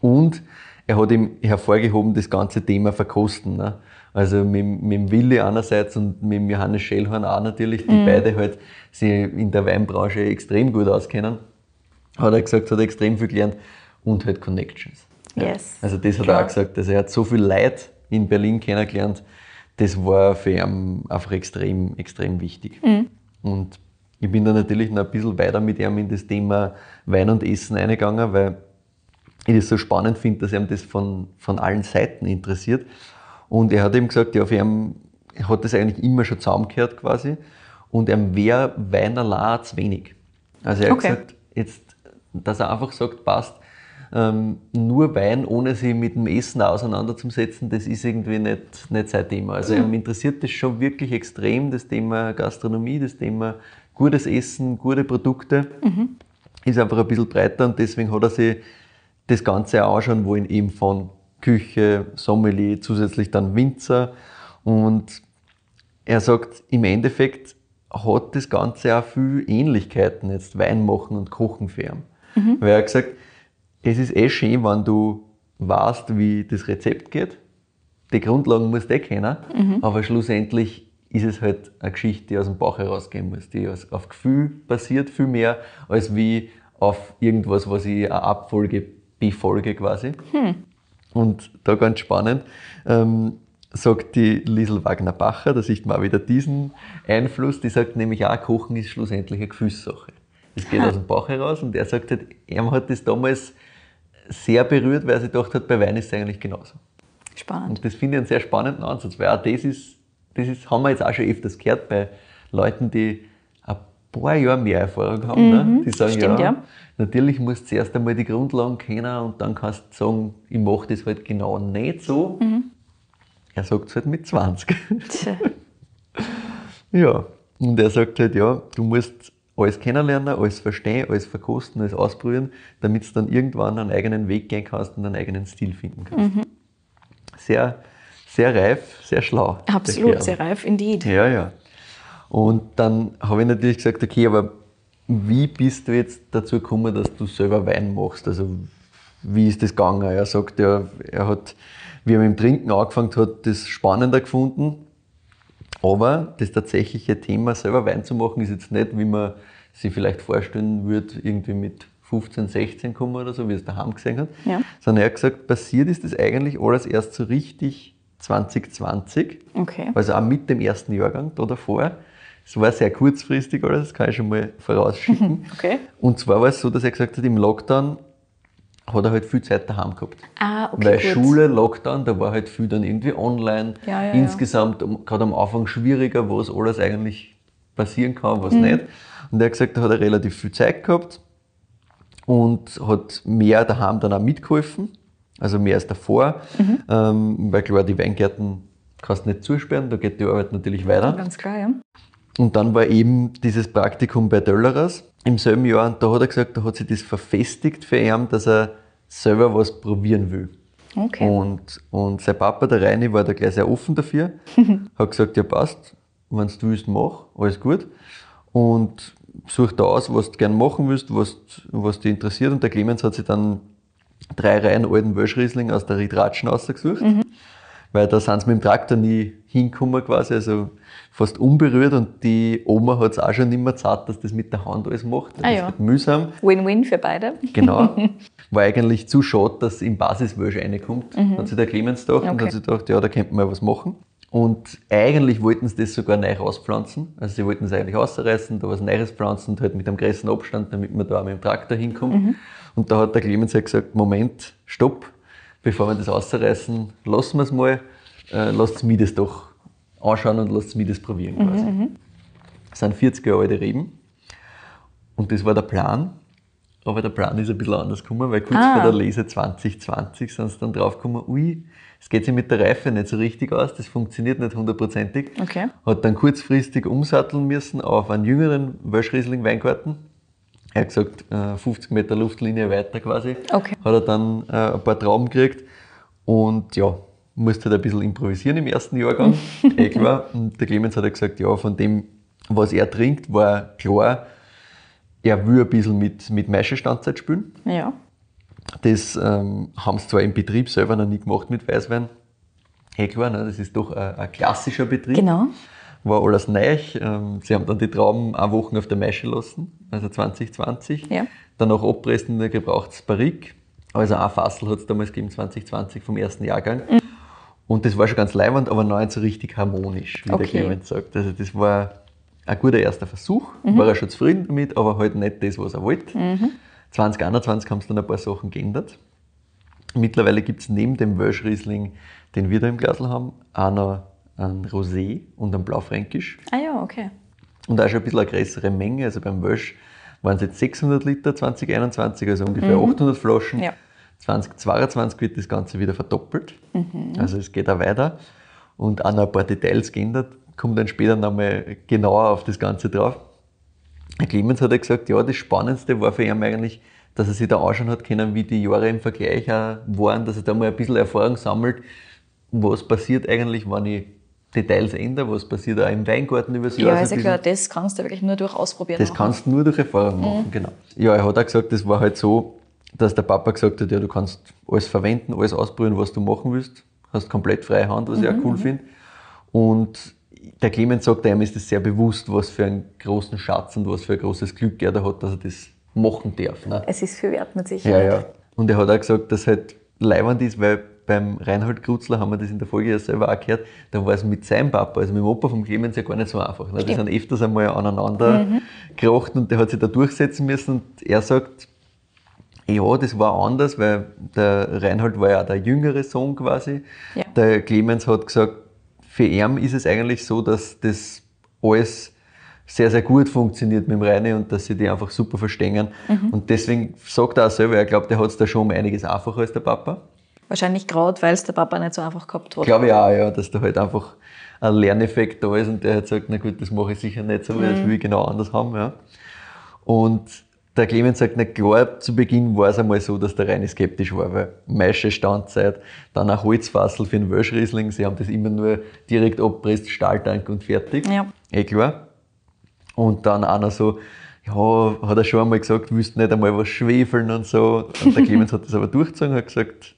Und er hat ihm hervorgehoben das ganze Thema Verkosten. Ne? Also mit, mit dem Willi einerseits und mit dem Johannes Schellhorn auch natürlich, die beide halt sich in der Weinbranche extrem gut auskennen. Hat er gesagt, hat er extrem viel gelernt und halt Connections. Yes. Also das hat Klar. er auch gesagt. Also er hat so viel Leute in Berlin kennengelernt. Das war für ihn einfach extrem, extrem wichtig. Mhm. Und ich bin da natürlich noch ein bisschen weiter mit ihm in das Thema Wein und Essen eingegangen, weil ich das so spannend finde, dass ihm das von, von allen Seiten interessiert. Und er hat ihm gesagt, ja, für ihn hat das eigentlich immer schon zusammengehört quasi. Und ihm wäre Wein allein zu wenig. Also er hat Okay. gesagt, jetzt, dass er einfach sagt, passt, Ähm, nur Wein, ohne sich mit dem Essen auseinanderzusetzen, das ist irgendwie nicht, nicht sein Thema. Also mhm. ihm interessiert das schon wirklich extrem, das Thema Gastronomie, das Thema gutes Essen, gute Produkte. Mhm. Ist einfach ein bisschen breiter und deswegen hat er sich das Ganze auch anschauen wollen, eben von Küche, Sommelier, zusätzlich dann Winzer. Und er sagt, im Endeffekt hat das Ganze auch viel Ähnlichkeiten, jetzt Wein machen und Kochen für ihn. Mhm. Weil er hat gesagt, es ist eh schön, wenn du weißt, wie das Rezept geht. Die Grundlagen musst du eh kennen, mhm. aber schlussendlich ist es halt eine Geschichte, die aus dem Bauch herausgehen muss, die auf Gefühl basiert, viel mehr, als wie auf irgendwas, was ich eine Abfolge befolge quasi. Hm. Und da ganz spannend, ähm, sagt die Liesel Wagner-Bacher, da sieht man auch wieder diesen Einfluss, die sagt nämlich auch, Kochen ist schlussendlich eine Gefühlssache. Das geht aus dem Bauch heraus und er sagt halt, er hat das damals sehr berührt, weil er sich gedacht hat, bei Wein ist es eigentlich genauso. Spannend. Und das finde ich einen sehr spannenden Ansatz, weil auch das ist, das ist, haben wir jetzt auch schon öfters gehört bei Leuten, die paar Jahre mehr Erfahrung haben. Ne? Mhm, ne? Die sagen, stimmt, ja, ja, natürlich musst du zuerst einmal die Grundlagen kennen und dann kannst du sagen, ich mache das halt genau nicht so. Mhm. Er sagt es halt mit 20. ja, und er sagt halt, ja, du musst alles kennenlernen, alles verstehen, alles verkosten, alles ausprobieren, damit du dann irgendwann einen eigenen Weg gehen kannst und einen eigenen Stil finden kannst. Mhm. Sehr, sehr reif, sehr schlau. Absolut, sehr reif, indeed. Ja, ja. Und dann habe ich natürlich gesagt, okay, aber wie bist du jetzt dazu gekommen, dass du selber Wein machst? Also wie ist das gegangen? Er sagt ja, er hat, wie er mit dem Trinken angefangen hat, das spannender gefunden. Aber das tatsächliche Thema, selber Wein zu machen, ist jetzt nicht, wie man sich vielleicht vorstellen würde, irgendwie mit 15, 16 kommen oder so, wie es daheim gesehen hat. Ja. Sondern er hat gesagt, passiert ist das eigentlich alles erst so richtig 2020. Okay. Also auch mit dem ersten Jahrgang da davor. Es war sehr kurzfristig alles, das kann ich schon mal vorausschicken. Okay. Und zwar war es so, dass er gesagt hat, im Lockdown hat er halt viel Zeit daheim gehabt. Ah, okay, Weil gut. Schule, Lockdown, da war halt viel dann irgendwie online. Ja, ja, Insgesamt, ja. gerade am Anfang schwieriger, was alles eigentlich passieren kann, was mhm. nicht. Und er hat gesagt, da hat er relativ viel Zeit gehabt und hat mehr daheim dann auch mitgeholfen. Also mehr als davor. Mhm. Ähm, weil klar, die Weingärten kannst du nicht zusperren, da geht die Arbeit natürlich weiter. Ganz klar, ja. Und dann war eben dieses Praktikum bei Döllerers im selben Jahr und da hat er gesagt, da hat sich das verfestigt für ihn, dass er selber was probieren will. Okay. Und, und sein Papa, der Reini, war da gleich sehr offen dafür. hat gesagt, ja passt, wenn du willst, mach, alles gut. Und such da aus, was du gerne machen willst, was, was dich interessiert. Und der Clemens hat sich dann drei Reihen alten Wölschriesling aus der Ritratschen ausgesucht. Mhm. Weil da sind sie mit dem Traktor nie hingekommen quasi. Also fast unberührt und die Oma hat es auch schon immer zart, dass das mit der Hand alles macht. Das ah, ja. ist mühsam. Win-win für beide. Genau. War eigentlich zu schade, dass im Basiswölsch reinkommt. Mhm. Hat sich der Clemens gedacht okay. und hat sich gedacht, ja, da könnte man was machen. Und eigentlich wollten sie das sogar neu rauspflanzen. Also sie wollten es eigentlich ausreißen, da was Neues pflanzen und halt mit einem größeren Abstand, damit man da auch mit dem Traktor hinkommt. Mhm. Und da hat der Clemens halt gesagt, Moment, stopp, bevor wir das ausreißen, lassen wir es mal, äh, lasst mir das doch anschauen und lasst mich das probieren mhm, quasi. Mhm, das sind 40 Jahre alte Reben. Und das war der Plan. Aber der Plan ist ein bisschen anders gekommen, weil kurz ah. vor der Lese 2020 sind sie dann drauf gekommen, ui, es geht sich mit der Reife nicht so richtig aus, das funktioniert nicht hundertprozentig. Okay. Hat dann kurzfristig umsatteln müssen auf einen jüngeren Wölschriesling-Weingarten. Er hat gesagt, 50 äh, Meter Luftlinie weiter quasi. Okay. Hat er dann äh, ein paar Trauben gekriegt. Und ja, musste halt ein bisschen improvisieren im ersten Jahrgang, eh klar. Und der Clemens hat ja gesagt, ja, von dem, was er trinkt, war klar, er will ein bisschen mit, mit Maischestandzeit spielen. Ja. Das ähm, haben sie zwar im Betrieb selber noch nie gemacht mit Weißwein. Eh klar, ne, das ist doch ein, ein klassischer Betrieb. Genau. War alles neu. Ähm, sie haben dann die Trauben eine Woche auf der Maische lassen, also 2020. Ja. Danach abpressen in ein gebrauchtes Barrik. Also ein Fassel hat es damals gegeben, 2020 vom ersten Jahrgang. Mhm. Und das war schon ganz leibend, aber noch nicht so richtig harmonisch, wie okay. der Clemens sagt. Also das war ein guter erster Versuch, mhm. war er schon zufrieden damit, aber halt nicht das, was er wollte. Mhm. 2021 haben sie dann ein paar Sachen geändert. Mittlerweile gibt es neben dem Welsh Riesling, den wir da im Glasl haben, auch noch einen Rosé und einen Blaufränkisch. Ah ja, okay. Und auch schon ein bisschen eine größere Menge. Also beim Welsh waren es jetzt 600 Liter 2021, also ungefähr mhm. 800 Flaschen. Ja. 2022 wird das Ganze wieder verdoppelt. Also es geht auch weiter. Und auch noch ein paar Details geändert. Kommt dann später nochmal genauer auf das Ganze drauf. Herr Clemens hat ja gesagt, ja, das Spannendste war für ihn eigentlich, dass er sich da anschauen hat können, wie die Jahre im Vergleich auch waren, dass er da mal ein bisschen Erfahrung sammelt, was passiert eigentlich, wenn ich Details ändere, was passiert auch im Weingarten über das Jahr. Ja, so ist ja klar, das kannst du wirklich nur durch Ausprobieren Das machen. kannst du nur durch Erfahrung machen, genau. Ja, er hat auch gesagt, das war halt so, dass der Papa gesagt hat, ja, du kannst alles verwenden, alles ausprobieren, was du machen willst. Hast komplett freie Hand, was ich auch cool finde. Und der Clemens sagt, ihm ist es sehr bewusst, was für einen großen Schatz und was für ein großes Glück er da hat, dass er das machen darf. Ne? Es ist viel wert mit Ja, Sicherheit. ja. Und er hat auch gesagt, dass halt leibend ist, weil beim Reinhold Krutzler haben wir das in der Folge ja selber auch gehört, da war es mit seinem Papa, also mit dem Opa vom Clemens ja gar nicht so einfach. Ne? Die sind öfters einmal aneinander geracht und der hat sich da durchsetzen müssen und er sagt, ja, das war anders, weil der Reinhold war ja der jüngere Sohn quasi. Ja. Der Clemens hat gesagt, für ihn ist es eigentlich so, dass das alles sehr, sehr gut funktioniert mit dem Reine und dass sie die einfach super verstehen. Und deswegen sagt er auch selber, er glaubt, er hat es da schon um einiges einfacher als der Papa. Wahrscheinlich gerade, weil es der Papa nicht so einfach gehabt hat. Glaube ich auch, ja, dass da halt einfach ein Lerneffekt da ist und der hat gesagt, na gut, das mache ich sicher nicht so, weil das will ich genau anders haben. Ja. Und der Clemens sagt, na klar, zu Beginn war es einmal so, dass der Reine skeptisch war, weil Maische Standzeit, dann ein Holzfassel für den Welschriesling, sie haben das immer nur direkt abpresst, Stahltank und fertig. Ja. Eh klar. Und dann einer so, ja, hat er schon einmal gesagt, willst nicht einmal was schwefeln und so. Und der Clemens hat das aber durchgezogen und hat gesagt,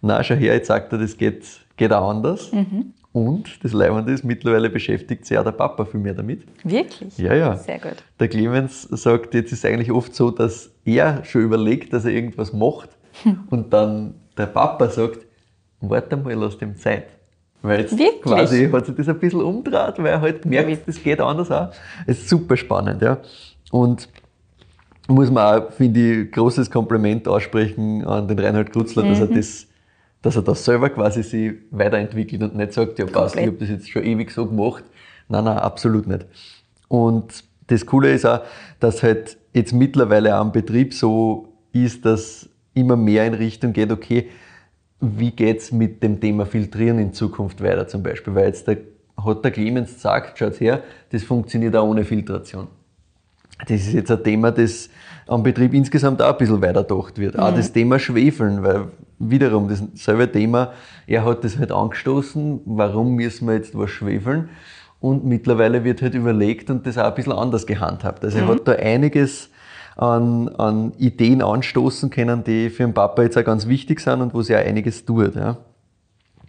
na, schau her, jetzt sagt er, das geht, geht auch anders. Und das Leibende ist, mittlerweile beschäftigt sich auch der Papa viel mehr damit. Wirklich? Ja, ja. Sehr gut. Der Clemens sagt, jetzt ist es eigentlich oft so, dass er schon überlegt, dass er irgendwas macht und dann der Papa sagt, warte mal, lass dem Zeit. Weil jetzt Wirklich? quasi hat sich das ein bisschen umgedreht, weil er halt merkt, das geht anders auch. Es ist super spannend, ja. Und muss man auch, finde ich, großes Kompliment aussprechen an den Reinhard Krutzler, dass er das dass er das selber quasi sich weiterentwickelt und nicht sagt, ja passt, ich habe das jetzt schon ewig so gemacht. Nein, nein, absolut nicht. Und das Coole ist auch, dass halt jetzt mittlerweile am Betrieb so ist, dass immer mehr in Richtung geht, okay, wie geht's mit dem Thema Filtrieren in Zukunft weiter zum Beispiel? Weil jetzt der, hat der Clemens gesagt, schaut her, das funktioniert auch ohne Filtration. Das ist jetzt ein Thema, das am Betrieb insgesamt auch ein bisschen weiter gedacht wird. Auch das Thema Schwefeln, weil wiederum dasselbe Thema, er hat das halt angestoßen, warum müssen wir jetzt was schwefeln? Und mittlerweile wird halt überlegt und das auch ein bisschen anders gehandhabt. Also er hat da einiges an, an Ideen anstoßen können, die für den Papa jetzt auch ganz wichtig sind und wo sie auch einiges tut. Ja.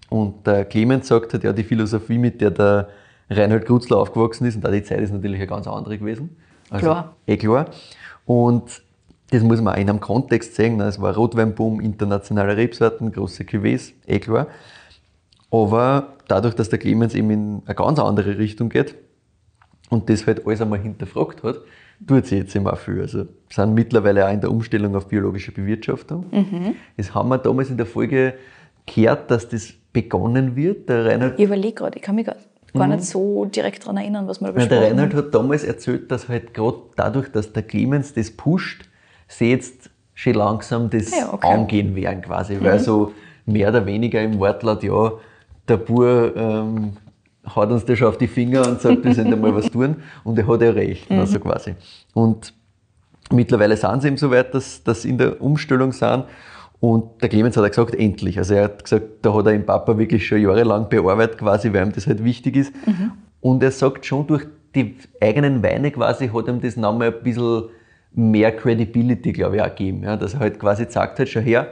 Und der Clemens sagt halt, ja, die Philosophie, mit der der Reinhold Krutzler aufgewachsen ist, und auch die Zeit ist natürlich eine ganz andere gewesen. Also, Klar. Eh klar. Und das muss man auch in einem Kontext sehen. ne. Es war Rotweinboom, internationale Rebsorten, große Cuvées, eh klar. Aber dadurch, dass der Clemens eben in eine ganz andere Richtung geht und das halt alles einmal hinterfragt hat, tut sich jetzt immer viel. Also sind mittlerweile auch in der Umstellung auf biologische Bewirtschaftung. Das haben wir damals in der Folge gehört, dass das begonnen wird. Der Reinhard Ich überlege gerade, ich kann mich gar, gar nicht so direkt daran erinnern, was wir da Mhm. Ja, der besprochen Reinhard hat damals erzählt, dass halt gerade dadurch, dass der Clemens das pusht, sie jetzt schon langsam das Ja, okay. angehen werden quasi. Weil so mehr oder weniger im Wortlaut, ja, der Bur ähm, haut uns das schon auf die Finger und sagt, wir sollen mal was tun. Und er hat ja recht, Mhm. also quasi. Und mittlerweile sind sie eben so weit, dass, dass sie in der Umstellung sind. Und der Clemens hat auch gesagt, endlich. Also er hat gesagt, da hat er den Papa wirklich schon jahrelang bearbeitet, quasi, weil ihm das halt wichtig ist. Und er sagt schon, durch die eigenen Weine quasi hat ihm das nochmal ein bisschen mehr Credibility, glaube ich, auch gegeben. Ja, dass er halt quasi sagt hat, schau her,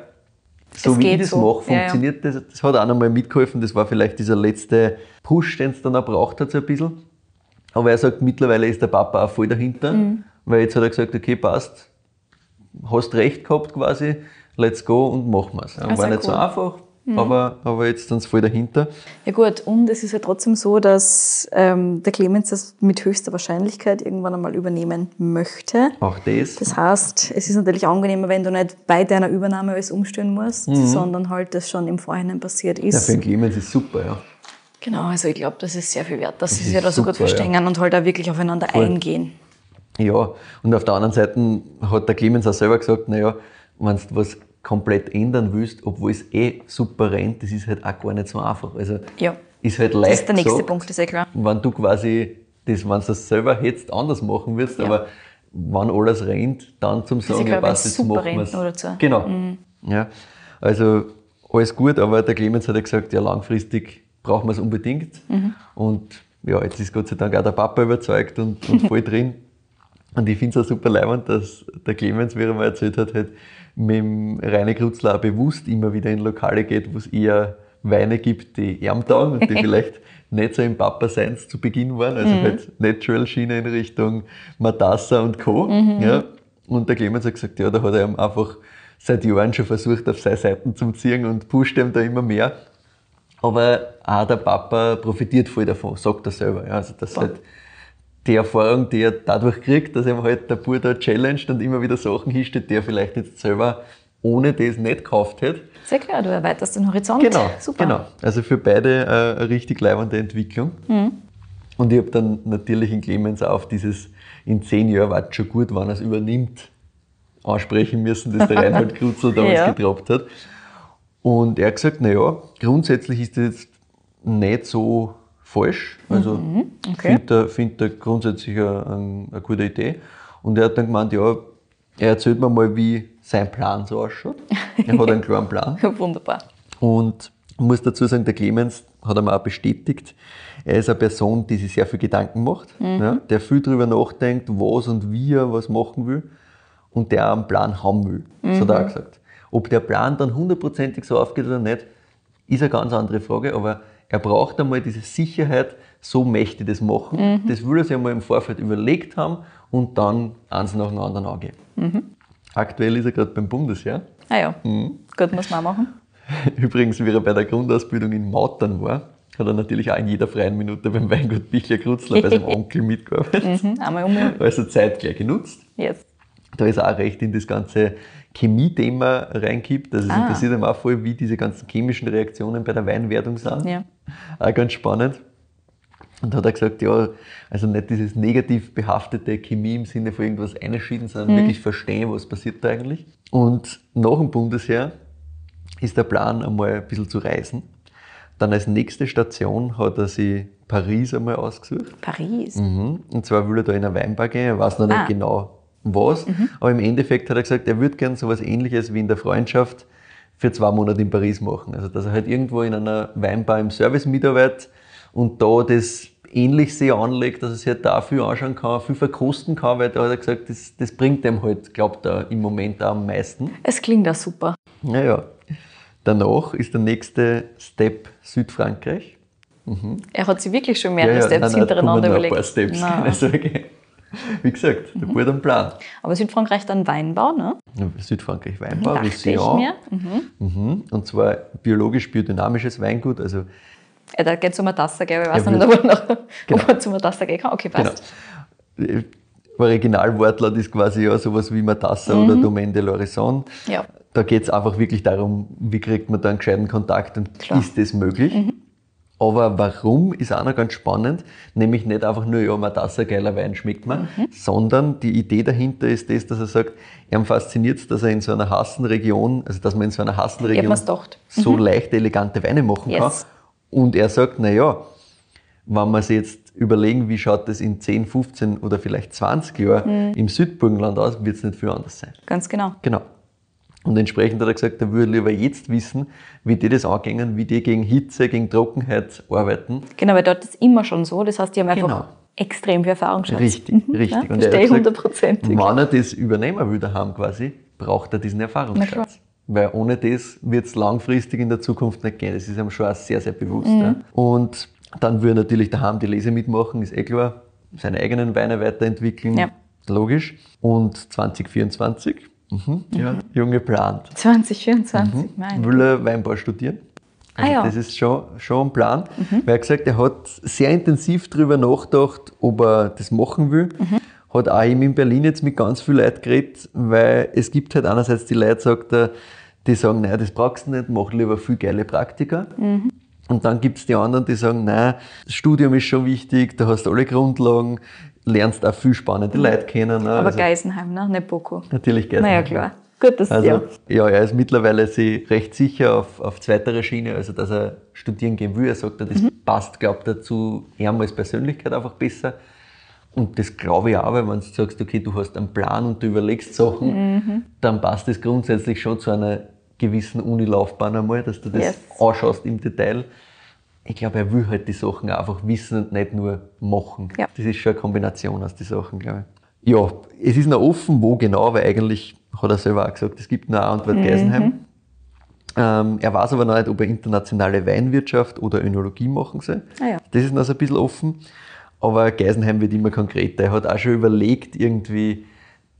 so Es wie ich das so. mache, Ja, ja. funktioniert das. Das hat auch nochmal mitgeholfen. Das war vielleicht dieser letzte Push, den es dann auch braucht hat, so ein bisschen. Aber er sagt, mittlerweile ist der Papa auch voll dahinter, Mhm. weil jetzt hat er gesagt, okay, passt, hast recht gehabt quasi, let's go und machen wir's. Ja, Ah, war nicht so cool. Mhm. einfach, aber, aber jetzt sind sie voll dahinter. Ja gut, und es ist ja trotzdem so, dass ähm, der Clemens das mit höchster Wahrscheinlichkeit irgendwann einmal übernehmen möchte. Auch das. Das heißt, es ist natürlich angenehmer, wenn du nicht bei deiner Übernahme alles umstellen musst, sondern halt das schon im Vorhinein passiert Mhm. ja, ist. für den Clemens ist super, ja. genau, also ich glaube, das ist sehr viel wert, dass sie ist sich da so gut super, ja. verstehen und halt auch wirklich aufeinander eingehen. Ja, und auf der anderen Seite hat der Clemens auch selber gesagt, naja, wenn du was komplett ändern willst, obwohl es eh super rennt, das ist halt auch gar nicht so einfach. Also Ja. ist halt leicht Das ist der nächste gesagt, Punkt, ist eh klar. wenn du quasi das, wenn du das selber hättest, anders machen würdest, Ja. aber wenn alles rennt, dann zum sagen, klar, ja, was, jetzt super machen rennt, wir's. nur dazu. Mhm. Genau. Ja. Also alles gut, aber der Clemens hat ja gesagt, ja, langfristig brauchen wir es unbedingt. Mhm. Und ja, jetzt ist Gott sei Dank auch der Papa überzeugt und, und voll drin. Und ich finde es auch super leibend, dass der Clemens, wie er mal erzählt hat, halt mit dem Reine Krutzler auch bewusst immer wieder in Lokale geht, wo es eher Weine gibt, die ihm taugen und die vielleicht nicht so im Papa-Seins zu Beginn waren. Also halt Natural-Schiene in Richtung Matassa und Co. Ja. Und der Clemens hat gesagt, ja, da hat er ihm einfach seit Jahren schon versucht, auf seine Seiten zu ziehen und pusht ihm da immer mehr. Aber auch der Papa profitiert voll davon, sagt er selber. Ja, also das halt die Erfahrung, die er dadurch kriegt, dass er halt der Bub da challenged und immer wieder Sachen hinstellt, die er vielleicht jetzt selber ohne das nicht gekauft hätte. Sehr klar, du erweiterst den Horizont. Genau, Super. genau. Also für beide äh, eine richtig leibende Entwicklung. Mhm. Und ich habe dann natürlich in Clemens auch auf dieses in zehn Jahren war es schon gut, wenn er es übernimmt, ansprechen müssen, das der Reinhold Krutzel damals Ja. getrabt hat. Und er hat gesagt, naja, grundsätzlich ist das jetzt nicht so falsch. Also Mhm, okay. finde er, find er grundsätzlich eine, eine, gute Idee. Und er hat dann gemeint, ja, er erzählt mir mal, wie sein Plan so ausschaut. Er hat einen klaren Plan. Wunderbar. Und ich muss dazu sagen, der Clemens hat er mir auch bestätigt, er ist eine Person, die sich sehr viel Gedanken macht, ja, der viel darüber nachdenkt, was und wie er was machen will und der auch einen Plan haben will. Das hat er auch gesagt. Ob der Plan dann hundertprozentig so aufgeht oder nicht, ist eine ganz andere Frage, aber er braucht einmal diese Sicherheit, so möchte ich das machen. Das will er sich einmal im Vorfeld überlegt haben und dann eins nach dem anderen angehen. Aktuell ist er gerade beim Bundesheer. Ah ja, Mhm. gut, muss man auch machen. Übrigens, wie er bei der Grundausbildung in Mautern war, hat er natürlich auch in jeder freien Minute beim Weingut Bichler Krutzler bei seinem Onkel mitgearbeitet. Mhm, einmal um. Also Zeit gleich genutzt. Jetzt. Da ist er auch recht in das ganze Chemie-Thema reingibt. Also es Ah. interessiert ihn auch voll, wie diese ganzen chemischen Reaktionen bei der Weinwertung sind. Ja. Auch ganz spannend. Und hat er gesagt, ja, also nicht dieses negativ behaftete Chemie im Sinne von irgendwas einschieden, sondern wirklich verstehen, was passiert da eigentlich. Und nach dem Bundesheer ist der Plan, einmal ein bisschen zu reisen. Dann als nächste Station hat er sich Paris einmal ausgesucht. Paris. Mhm. Und zwar will er da in eine Weinbar gehen, er weiß noch nicht Ah. genau was, aber im Endeffekt hat er gesagt, er würde gern so was ähnliches wie in der Freundschaft für zwei Monate in Paris machen. Also dass er halt irgendwo in einer Weinbar im Service mitarbeitet und da das ähnlich sich anlegt, dass er sich halt da viel anschauen kann, viel verkosten kann, weil da hat er gesagt, das, das bringt ihm halt, glaubt er, im Moment auch am meisten. Es klingt auch super. Naja, danach ist der nächste Step Südfrankreich. Er hat sich wirklich schon mehrere Ja, ja, Steps nein, nein, hintereinander überlegt. Ein paar Steps, Nein. keine Sorge. Wie gesagt, der Mhm. gut am Plan. Aber Südfrankreich dann Weinbau, ne? Südfrankreich Weinbau, Dachte ich Roussillon. mir. Mhm. Mhm. Und zwar biologisch-biodynamisches Weingut. Also Ja, da geht es um eine Tasse, gell? Ich weiß Ja, nicht, ob er, noch, Genau. ob er zu einer Tasse gehen kann. Okay, genau. passt. Äh, Originalwortlaut ist quasi ja sowas wie Matassa oder Domaine de l'Horizon. Mhm. Ja. Da geht es einfach wirklich darum, wie kriegt man da einen gescheiten Kontakt und Klar. ist das möglich? Aber warum ist auch noch ganz spannend, nämlich nicht einfach nur, ja, Matassa, geiler Wein schmeckt man, sondern die Idee dahinter ist das, dass er sagt, ihm fasziniert es, dass er in so einer Hassenregion, also dass man in so einer Hassenregion so leichte, elegante Weine machen Yes. kann. Und er sagt, na ja, wenn wir sich jetzt überlegen, wie schaut das in 10, 15 oder vielleicht 20 Jahren im Südburgenland aus, wird es nicht viel anders sein. Ganz genau. Genau. Und entsprechend hat er gesagt, er würde lieber jetzt wissen, wie die das angehen, wie die gegen Hitze, gegen Trockenheit arbeiten. Genau, weil dort ist immer schon so. Das heißt, die haben einfach Genau. extrem viel Erfahrungsschatz. Richtig, richtig. Ja, Und er verstehe hat ich gesagt, hundertprozentig. Wenn er das übernehmen will daheim quasi, braucht er diesen. Erfahrungsschatz. Weil ohne das wird es langfristig in der Zukunft nicht gehen. Das ist ihm schon auch sehr, sehr bewusst. Mhm. Ja. Und dann er natürlich daheim die Lese mitmachen, ist eh klar. Seine eigenen Weine weiterentwickeln, Ja. logisch. Und 2024, mhm, ja, Junge plant. 2024, meine. Will er Weinbau studieren? Ah Also ja. Mhm. Das ist schon, schon ein Plan. Weil er hat gesagt, er hat sehr intensiv darüber nachgedacht, ob er das machen will. Mhm. Hat auch eben in Berlin jetzt mit ganz vielen Leuten geredet, weil es gibt halt einerseits die Leute, sagt er, die sagen, nein, das brauchst du nicht, mach lieber viel geile Praktika. Mhm. Und dann gibt es die anderen, die sagen, nein, das Studium ist schon wichtig, da hast du alle Grundlagen, lernst auch viel spannende Leute kennen. Ne? Mhm. Aber Also Geisenheim, ne? nicht Boko. Natürlich geht's. Naja, klar. Gut, das Also, ja. ja, er ist mittlerweile sich recht sicher auf, auf zweiterer Schiene, also dass er studieren gehen will. Er sagt, das passt, glaubt er, zu ihm als Persönlichkeit einfach besser. Und das glaube ich auch, weil wenn du sagst, okay, du hast einen Plan und du überlegst Sachen, dann passt das grundsätzlich schon zu einer gewissen Unilaufbahn einmal, dass du das Yes. anschaust im Detail. Ich glaube, er will halt die Sachen einfach wissen und nicht nur machen. Ja. Das ist schon eine Kombination aus den Sachen, glaube ich. Ja, es ist noch offen, wo genau, weil eigentlich hat er selber auch gesagt, es gibt eine Antwort Geisenheim. Ähm, er weiß aber noch nicht, ob er internationale Weinwirtschaft oder Önologie machen soll. Ah ja. Das ist noch so ein bisschen offen. Aber Geisenheim wird immer konkreter. Er hat auch schon überlegt, irgendwie,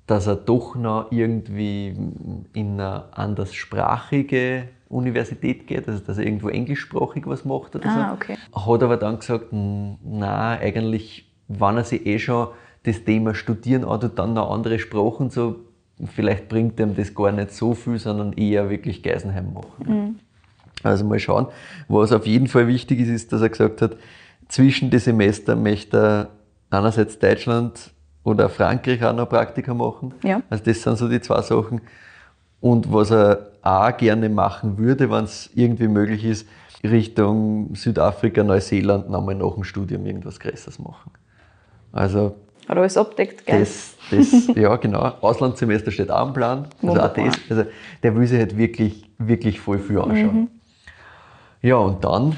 dass er doch noch irgendwie in eine anderssprachige Universität geht, also dass er irgendwo englischsprachig was macht oder Ah, so. okay. Hat aber dann gesagt, "Hm, na eigentlich, wenn er sich eh schon das Thema Studieren an und dann noch andere Sprachen so, vielleicht bringt ihm das gar nicht so viel, sondern eher wirklich Geisenheim machen. Also mal schauen. Was auf jeden Fall wichtig ist, ist, dass er gesagt hat, zwischen den Semester möchte er einerseits Deutschland oder Frankreich auch noch Praktika machen. Ja. Also das sind so die zwei Sachen. Und was er auch gerne machen würde, wenn es irgendwie möglich ist, Richtung Südafrika, Neuseeland nochmal nach dem Studium irgendwas Größeres machen. Also Hat alles abdeckt, geil. das, das, ja genau. Auslandssemester steht auch im Plan. Also, auch das, also der will sich halt wirklich, wirklich voll viel anschauen. Mhm. Ja, und dann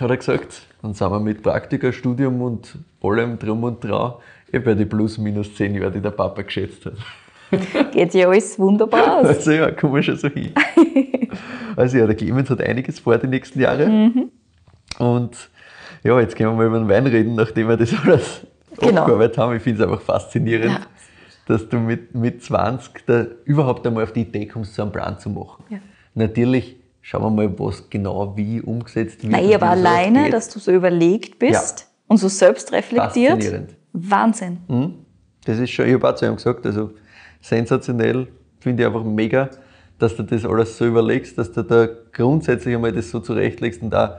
hat er gesagt, dann sind wir mit Praktika, Studium und allem drum und dran eh bei die plus minus zehn Jahre, die der Papa geschätzt hat. Geht ja alles wunderbar aus. Also ja, kommen wir schon so hin. Also ja, der Clemens hat einiges vor die nächsten Jahre. Mhm. Und ja, jetzt können wir mal über den Wein reden, nachdem wir das alles Genau. abgearbeitet haben. Ich finde es einfach faszinierend, Ja. dass du mit, mit 20 da überhaupt einmal auf die Idee kommst, so einen Plan zu machen. Ja. Natürlich schauen wir mal, was genau wie umgesetzt wird. Nein, aber alleine, dass du so überlegt bist Ja. und so selbst reflektiert. Faszinierend. Wahnsinn. Mhm. Das ist schon, ich habe auch zu ihm gesagt, also sensationell, finde ich einfach mega, dass du das alles so überlegst, dass du da grundsätzlich einmal das so zurechtlegst und auch,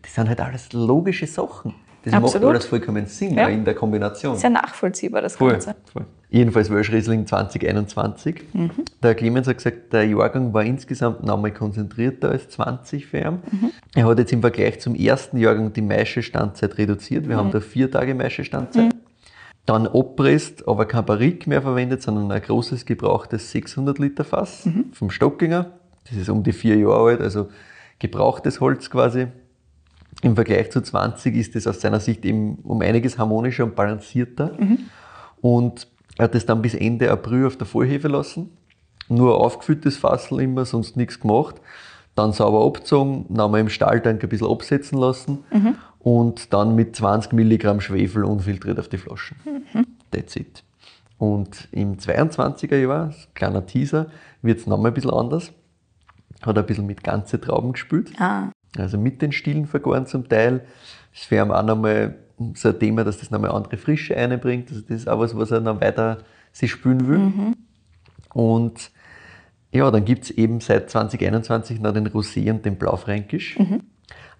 das sind halt alles logische Sachen. Das Absolut. macht alles vollkommen Sinn, Ja. in der Kombination. Sehr nachvollziehbar, das Voll, Ganze. voll. Jedenfalls Welschriesling 2021. Der Clemens hat gesagt, der Jahrgang war insgesamt nochmal konzentrierter als 20 für ihn. Er hat jetzt im Vergleich zum ersten Jahrgang die Maischestandzeit reduziert. Wir haben da vier Tage Maischestandzeit. Dann abpresst, aber kein Barrique mehr verwendet, sondern ein großes gebrauchtes 600 Liter Fass vom Stockinger. Das ist um die vier Jahre alt, also gebrauchtes Holz quasi. Im Vergleich zu 20 ist das aus seiner Sicht eben um einiges harmonischer und balancierter. Und er hat das dann bis Ende April auf der Vollhefe lassen. Nur aufgefülltes Fassel immer, sonst nichts gemacht. Dann sauber abgezogen, dann mal im Stahltank ein bisschen absetzen lassen und dann mit 20 Milligramm Schwefel unfiltriert auf die Flaschen. That's it. Und im 22er Jahr, kleiner Teaser, wird es nochmal ein bisschen anders. Hat ein bisschen mit ganze Trauben gespült. Ah, Also mit den Stielen vergoren zum Teil. Das wäre auch nochmal so ein Thema, dass das nochmal andere Frische einbringt. Also das ist auch was, was er noch weiter sich spülen will. Und ja, dann gibt es eben seit 2021 noch den Rosé und den Blaufränkisch.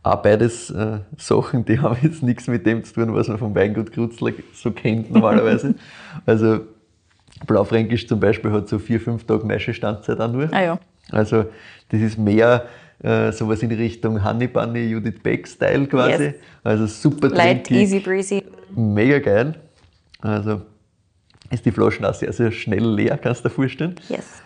Auch beides äh, Sachen, die haben jetzt nichts mit dem zu tun, was man vom Weingut Krutzler so kennt normalerweise. also Blaufränkisch zum Beispiel hat so vier, fünf Tage Maischestandzeit auch nur. ah ja. Also das ist mehr äh, sowas in Richtung Honey Bunny, Judith Beck-Style quasi. Yes. Also super Light, trinkig, easy breezy. mega geil. Also ist die Flaschen auch sehr, sehr schnell leer, kannst du dir vorstellen. Yes.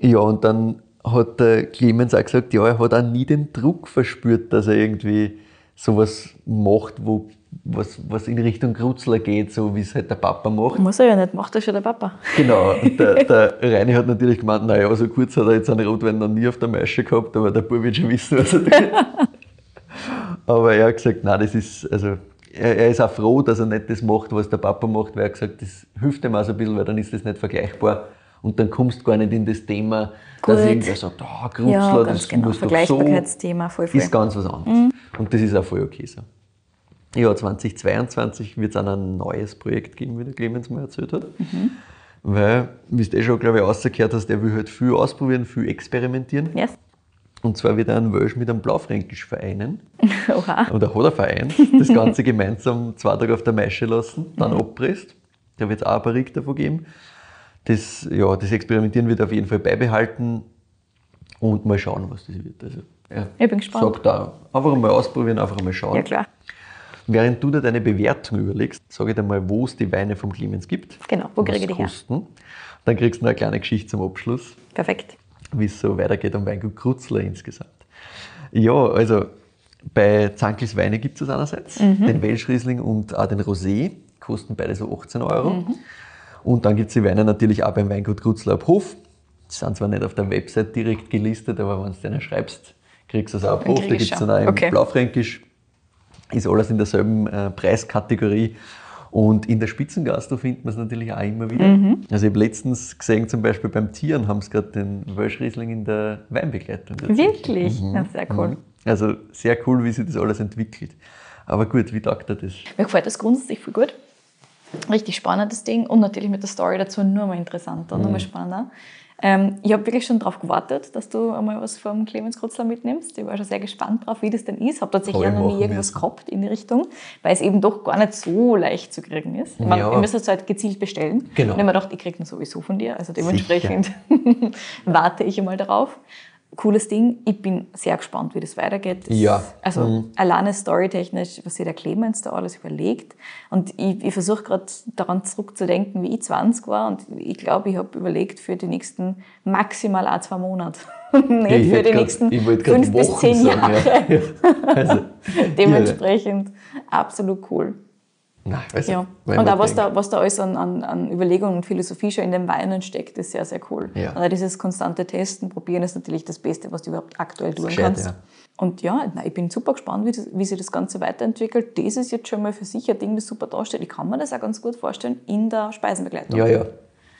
Ja, und dann hat der Clemens auch gesagt, ja, er hat auch nie den Druck verspürt, dass er irgendwie sowas macht, wo, was, was in Richtung Krutzler geht, so wie es halt der Papa macht. Muss er ja nicht, macht das schon der Papa. Genau, und der, der Reini hat natürlich gemeint, naja, so kurz hat er jetzt einen Rotwein noch nie auf der Maische gehabt, aber der Bub wird schon wissen, was er tut. aber er hat gesagt, nein, das ist, also, er, er ist auch froh, dass er nicht das macht, was der Papa macht, weil er gesagt das hilft ihm auch so ein bisschen, weil dann ist das nicht vergleichbar. Und dann kommst du gar nicht in das Thema, dass Gut. irgendwer sagt, ah, Krutzler, Ja, das genau. muss doch so voll, voll. ist ganz was anderes. Und das ist auch voll okay so. Ja, 2022 wird es auch ein neues Projekt geben, wie der Clemens mir erzählt hat. Weil, wie du eh schon, glaube ich, rausgehört hast, er will halt viel ausprobieren, viel experimentieren. Yes. Und zwar wird er einen Welsh mit einem Blaufränkisch vereinen. Oha. Oder hat er vereint. Das Ganze gemeinsam zwei Tage auf der Maische lassen, dann abpresst. Da wird es auch ein Barrique davon geben. Das, ja, das Experimentieren wird auf jeden Fall beibehalten und mal schauen, was das wird. Also, er Ich bin gespannt. Sagt da, einfach mal ausprobieren, einfach mal schauen. Ja, klar. Während du dir deine Bewertung überlegst, sage ich dir mal, wo es die Weine vom Clemens gibt. Genau, wo kriege ich die her? kosten. Dann kriegst du noch eine kleine Geschichte zum Abschluss, Perfekt. wie es so weitergeht am Weingut Krutzler insgesamt. Ja, also bei Zankels Weine gibt es einerseits, Mhm. den Welschriesling und auch den Rosé, kosten beide so 18 Euro. Mhm. Und dann gibt es die Weine natürlich auch beim Weingut Krutzler ab Hof. Die sind zwar nicht auf der Website direkt gelistet, aber wenn du denen schreibst, kriegst du es auch ab Hof. Da gibt es dann auch im Okay. Blaufränkisch. Ist alles in derselben äh, Preiskategorie. Und in der Spitzengastro findet man es natürlich auch immer wieder. Mhm. Also ich habe letztens gesehen, zum Beispiel beim Tieren haben sie gerade den Welschriesling in der Weinbegleitung. Wirklich? Ja, sehr cool. Also sehr cool, wie sich das alles entwickelt. Aber gut, wie taugt er das? Mir gefällt das grundsätzlich viel gut. Richtig spannendes Ding und natürlich mit der Story dazu nur mal interessanter, nur mal spannender. Ähm, ich habe wirklich schon darauf gewartet, dass du einmal was vom Clemens Krutzler mitnimmst. Ich war schon sehr gespannt drauf, wie das denn ist. Habe tatsächlich ich noch nie irgendwas müssen. gehabt in die Richtung, weil es eben doch gar nicht so leicht zu kriegen ist. Ich meine, Ja. wir müssen es halt gezielt bestellen. Genau. Und ich habe mir gedacht, ich kriege ihn sowieso von dir. Also dementsprechend warte ich einmal darauf. Cooles Ding. Ich bin sehr gespannt, wie das weitergeht. Das- Ja. Also Mhm. alleine storytechnisch, was sich der Clemens da alles überlegt. Und ich, ich versuche gerade daran zurückzudenken, wie ich 20 war. Und ich glaube, ich habe überlegt für die nächsten maximal auch zwei Monate. Nicht Ich für die grad- nächsten fünf bis zehn sagen, Jahre. Ja. Ja. Also, Dementsprechend absolut cool. Nein, Ja. Und auch was denkt, da, was da alles an, an, an Überlegungen und Philosophie schon in den Weinen steckt, ist sehr, sehr cool. Ja. Also dieses konstante Testen, Probieren ist natürlich das Beste, was du überhaupt aktuell tun gescheit, kannst. ja. Und ja, nein, ich bin super gespannt, wie, das, wie sich das Ganze weiterentwickelt. Das ist jetzt schon mal für sich ein Ding, das super dasteht. Ich kann mir das auch ganz gut vorstellen in der Speisenbegleitung. Ja, ja.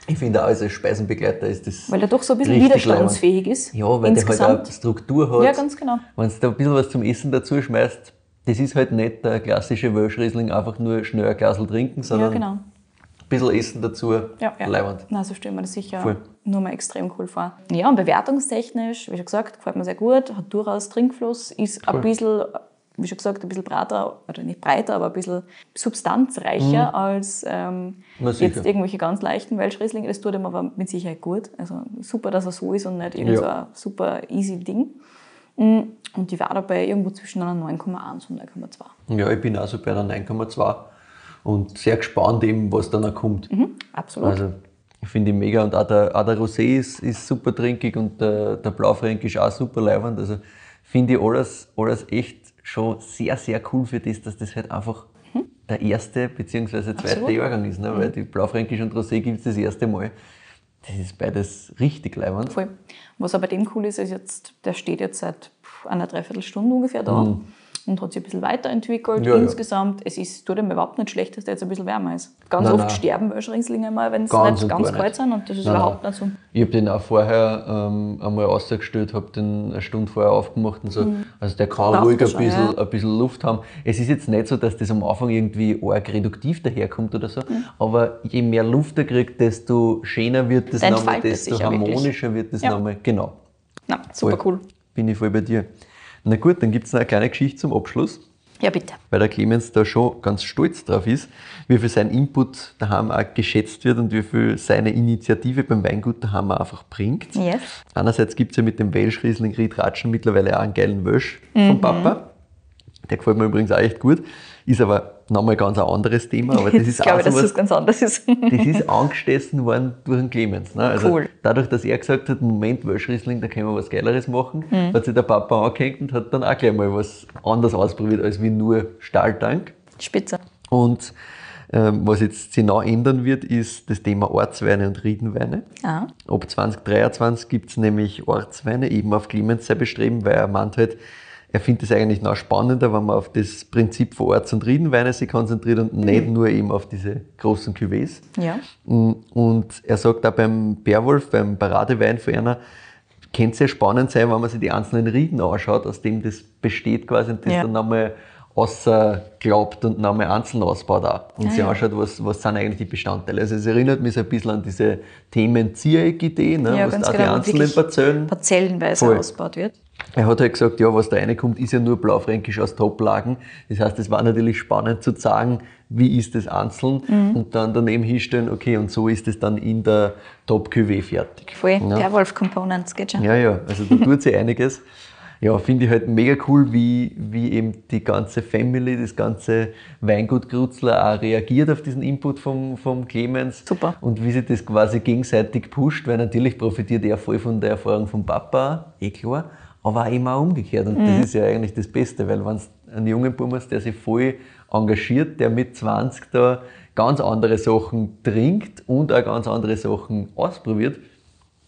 Ich finde auch, als Speisenbegleiter ist das. Weil er doch so ein bisschen widerstandsfähig ist. Ja, weil der halt insgesamt. eine Struktur hat. Ja, ganz genau. Wenn du da ein bisschen was zum Essen dazu schmeißt, das ist halt nicht der klassische Welschriesling, einfach nur schnell ein Glas trinken, ja, sondern genau. ein bisschen Essen dazu, Ja, ja. leibend. Na, so stellen wir das sicher Voll. nur mal extrem cool vor. Ja, und bewertungstechnisch, wie schon gesagt, gefällt mir sehr gut, hat durchaus Trinkfluss, ist ein bisschen, wie schon gesagt, ein bisschen breiter, oder nicht breiter, aber ein bisschen substanzreicher als ähm, Mhm. Na, sicher. jetzt irgendwelche ganz leichten Welschrieslinge. Das tut ihm aber mit Sicherheit gut. Also super, dass er so ist und nicht irgend so Ja. ein super easy Ding. Und die war dabei irgendwo zwischen einer 9,1 und 9,2. Ja, ich bin also bei einer 9,2 und sehr gespannt eben, was dann noch kommt. Absolut. Also, ich finde ihn mega und auch der, auch der Rosé ist, ist super trinkig und der, der Blaufränk ist auch super leibend. Also, finde ich alles, alles echt schon sehr, sehr cool für das, dass das halt einfach der erste bzw. zweite Absolut. Jahrgang ist. Ne? Weil die Blaufränkisch und Rosé gibt es das erste Mal. Das ist beides richtig leibend. Voll. Was aber dem cool ist, ist jetzt, der steht jetzt seit einer Dreiviertelstunde ungefähr da und hat sich ein bisschen weiterentwickelt Mhm. Ja, ja. insgesamt. Es ist, tut ihm überhaupt nicht schlecht, dass der jetzt ein bisschen wärmer ist. Ganz Nein, oft nein. sterben Welschrieslinge mal, wenn sie Ganz nicht ganz kalt nicht. sind und das ist Nein, überhaupt nicht so. Ich habe den auch vorher ähm, einmal rausgestellt, habe den eine Stunde vorher aufgemacht und so. Also der kann Braucht ruhig ein schon, bisschen, ja. ein bisschen Luft haben. Es ist jetzt nicht so, dass das am Anfang irgendwie arg reduktiv daherkommt oder so, aber je mehr Luft er kriegt, desto schöner wird das nochmal, es desto ja wirklich. harmonischer wird das Ja. nochmal. Genau. Na, super cool. Bin ich voll bei dir. Na gut, dann gibt es noch eine kleine Geschichte zum Abschluss Ja, bitte. weil der Clemens da schon ganz stolz drauf ist, wie viel sein Input daheim auch geschätzt wird und wie viel seine Initiative beim Weingut daheim auch einfach bringt. Yes. Einerseits gibt es ja mit dem Welschriesling Riedratschen mittlerweile auch einen geilen Welsch vom Papa. Der gefällt mir übrigens auch echt gut. Ist aber nochmal ganz ein anderes Thema, aber das ist ich glaube, auch so dass was, das ganz anders ist. das ist angestessen worden durch den Clemens. Ne? Also Cool. Dadurch, dass er gesagt hat, Moment, Welschriesling, da können wir was Geileres machen, Mhm. hat sich der Papa angehängt und hat dann auch gleich mal was anderes ausprobiert als wie nur Stahltank. Spitze. Und ähm, was jetzt noch ändern wird, ist das Thema Ortsweine und Riedenweine. Ah. Ab 2023 gibt es nämlich Ortsweine, eben auf Clemens sein Bestreben, weil er meint halt, er findet es eigentlich noch spannender, wenn man auf das Prinzip von Orts- und Riedenweine sich konzentriert und nicht nur eben auf diese großen Cuvées. Ja. Mm, Und er sagt auch beim Bärwolf, beim Paradewein von einer, könnte sehr spannend sein, wenn man sich die einzelnen Rieden anschaut, aus dem das besteht quasi und das Ja. dann nochmal glaubt und nochmal einzeln ausbaut auch. Und Ah, sich ja. anschaut, was, was sind eigentlich die Bestandteile. Also es erinnert mich so ein bisschen an diese Themen-Ziereck-Idee, ne, Ja, was da die genau, wo einzelnen Parzellen Parzellenweise Voll. ausgebaut wird. er hat halt gesagt, ja, was da reinkommt, ist ja nur Blaufränkisch aus Toplagen. Das heißt, es war natürlich spannend zu sagen, wie ist das einzeln Mhm. und dann daneben hinstellen, okay, und so ist es dann in der Top-QW fertig. Voll. Ja. Der Wolf Components geht schon. Ja, ja, also da tut sich einiges. Ja, finde ich halt mega cool, wie, wie eben die ganze Family, das ganze Weingut Grutzler auch reagiert auf diesen Input vom, vom Clemens. Super. Und wie sich das quasi gegenseitig pusht, weil natürlich profitiert er voll von der Erfahrung vom Papa, eh klar, aber auch immer umgekehrt. Und das ist ja eigentlich das Beste, weil wenn du einen jungen Buben hast, der sich voll engagiert, der mit 20 da ganz andere Sachen trinkt und auch ganz andere Sachen ausprobiert,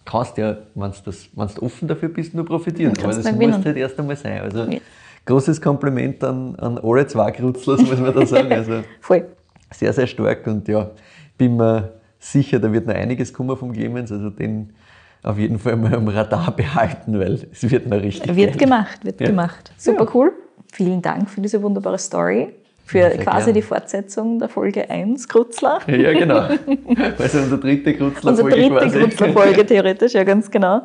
kannst ja, wenn du offen dafür bist, nur profitieren. Ja, Aber das muss halt erst einmal sein. Also Ja. großes Kompliment an, an alle zwei Grutzlers, muss man da sagen. Also Voll. sehr, sehr stark und ja, bin mir sicher, da wird noch einiges kommen vom Clemens, also den auf jeden Fall mal am Radar behalten, weil es wird noch richtig Wird geil. gemacht, wird Ja. gemacht. Super cool. Vielen Dank für diese wunderbare Story. Für sehr quasi gern. die Fortsetzung der Folge 1, Grutzler. Ja, genau. Also unsere dritte Grutzler Unsere dritte quasi. Grutzler-Folge theoretisch, ja ganz genau.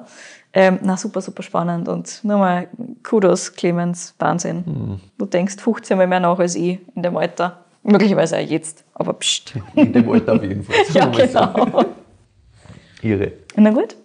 Ähm, na, super, super spannend und nochmal Kudos, Clemens, Wahnsinn. Mhm. Du denkst 15 Mal mehr nach als ich in dem Alter. Möglicherweise auch jetzt, aber pst. In dem Alter auf jeden Fall. Ja, genau. Irre. Na gut.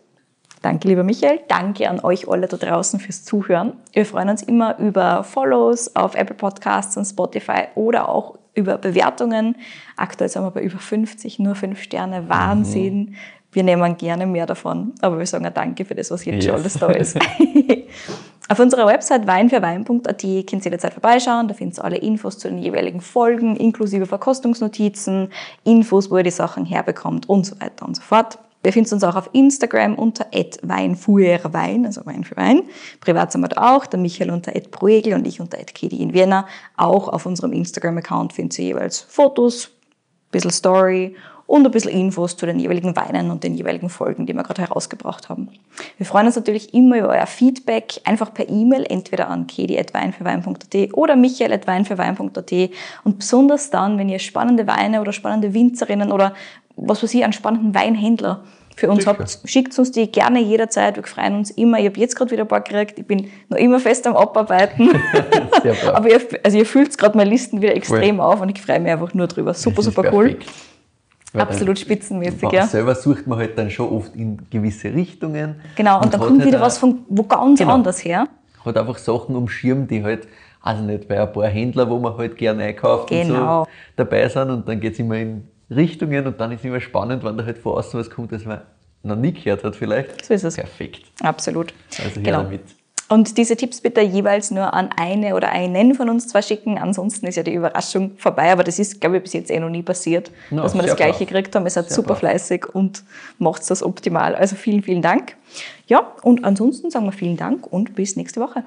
Danke, lieber Michael. Danke an euch alle da draußen fürs Zuhören. Wir freuen uns immer über Follows auf Apple Podcasts und Spotify oder auch über Bewertungen. Aktuell sind wir bei über 50, nur 5 Sterne. Wahnsinn. Wir nehmen gerne mehr davon, aber wir sagen auch Danke für das, was jetzt schon Yes. alles da ist. Auf unserer Website weinfürwein.at könnt ihr jederzeit vorbeischauen. Da findet ihr alle Infos zu den jeweiligen Folgen, inklusive Verkostungsnotizen, Infos, wo ihr die Sachen herbekommt und so weiter und so fort. Ihr findet uns auch auf Instagram unter @weinfuerwein, also Wein für Wein. Privat sind wir da auch, der Michael unter @proegel und ich unter @kedi in Vienna. Auch auf unserem Instagram-Account findet ihr jeweils Fotos, ein bisschen Story und ein bisschen Infos zu den jeweiligen Weinen und den jeweiligen Folgen, die wir gerade herausgebracht haben. Wir freuen uns natürlich immer über euer Feedback, einfach per E-Mail, entweder an kedi.weinfürwein.at oder michael.weinfürwein.at und besonders dann, wenn ihr spannende Weine oder spannende Winzerinnen oder was weiß ich, einen spannenden Weinhändler für uns Sicher. habt, schickt uns die gerne jederzeit. Wir freuen uns immer. Ich habe jetzt gerade wieder ein paar gekriegt. Ich bin noch immer fest am Abarbeiten. Aber ihr, also ihr füllt gerade meine Listen wieder extrem auf und ich freue mich einfach nur drüber. Super, super cool. Weil dann- Absolut spitzenmäßig, Man ja. Selber sucht man halt dann schon oft in gewisse Richtungen. Genau, und, dann hat kommt halt wieder was von wo ganz Genau. anders her. hat einfach Sachen umschirmt, die halt, also nicht bei ein paar Händler, wo man halt gerne einkauft und Genau. so dabei sind und dann geht's immer in Richtungen und dann ist immer spannend, wenn da halt von außen was kommt, das man noch nie gehört hat vielleicht. So ist es. Perfekt. Absolut. Also her genau. damit. Und diese Tipps bitte jeweils nur an eine oder einen von uns zwei schicken. Ansonsten ist ja die Überraschung vorbei. Aber das ist, glaube ich, bis jetzt eh noch nie passiert, Ja, dass wir das Gleiche brav. gekriegt haben. Ihr seid super brav. fleißig und macht das optimal. Also vielen, vielen Dank. Ja, und ansonsten sagen wir vielen Dank und bis nächste Woche.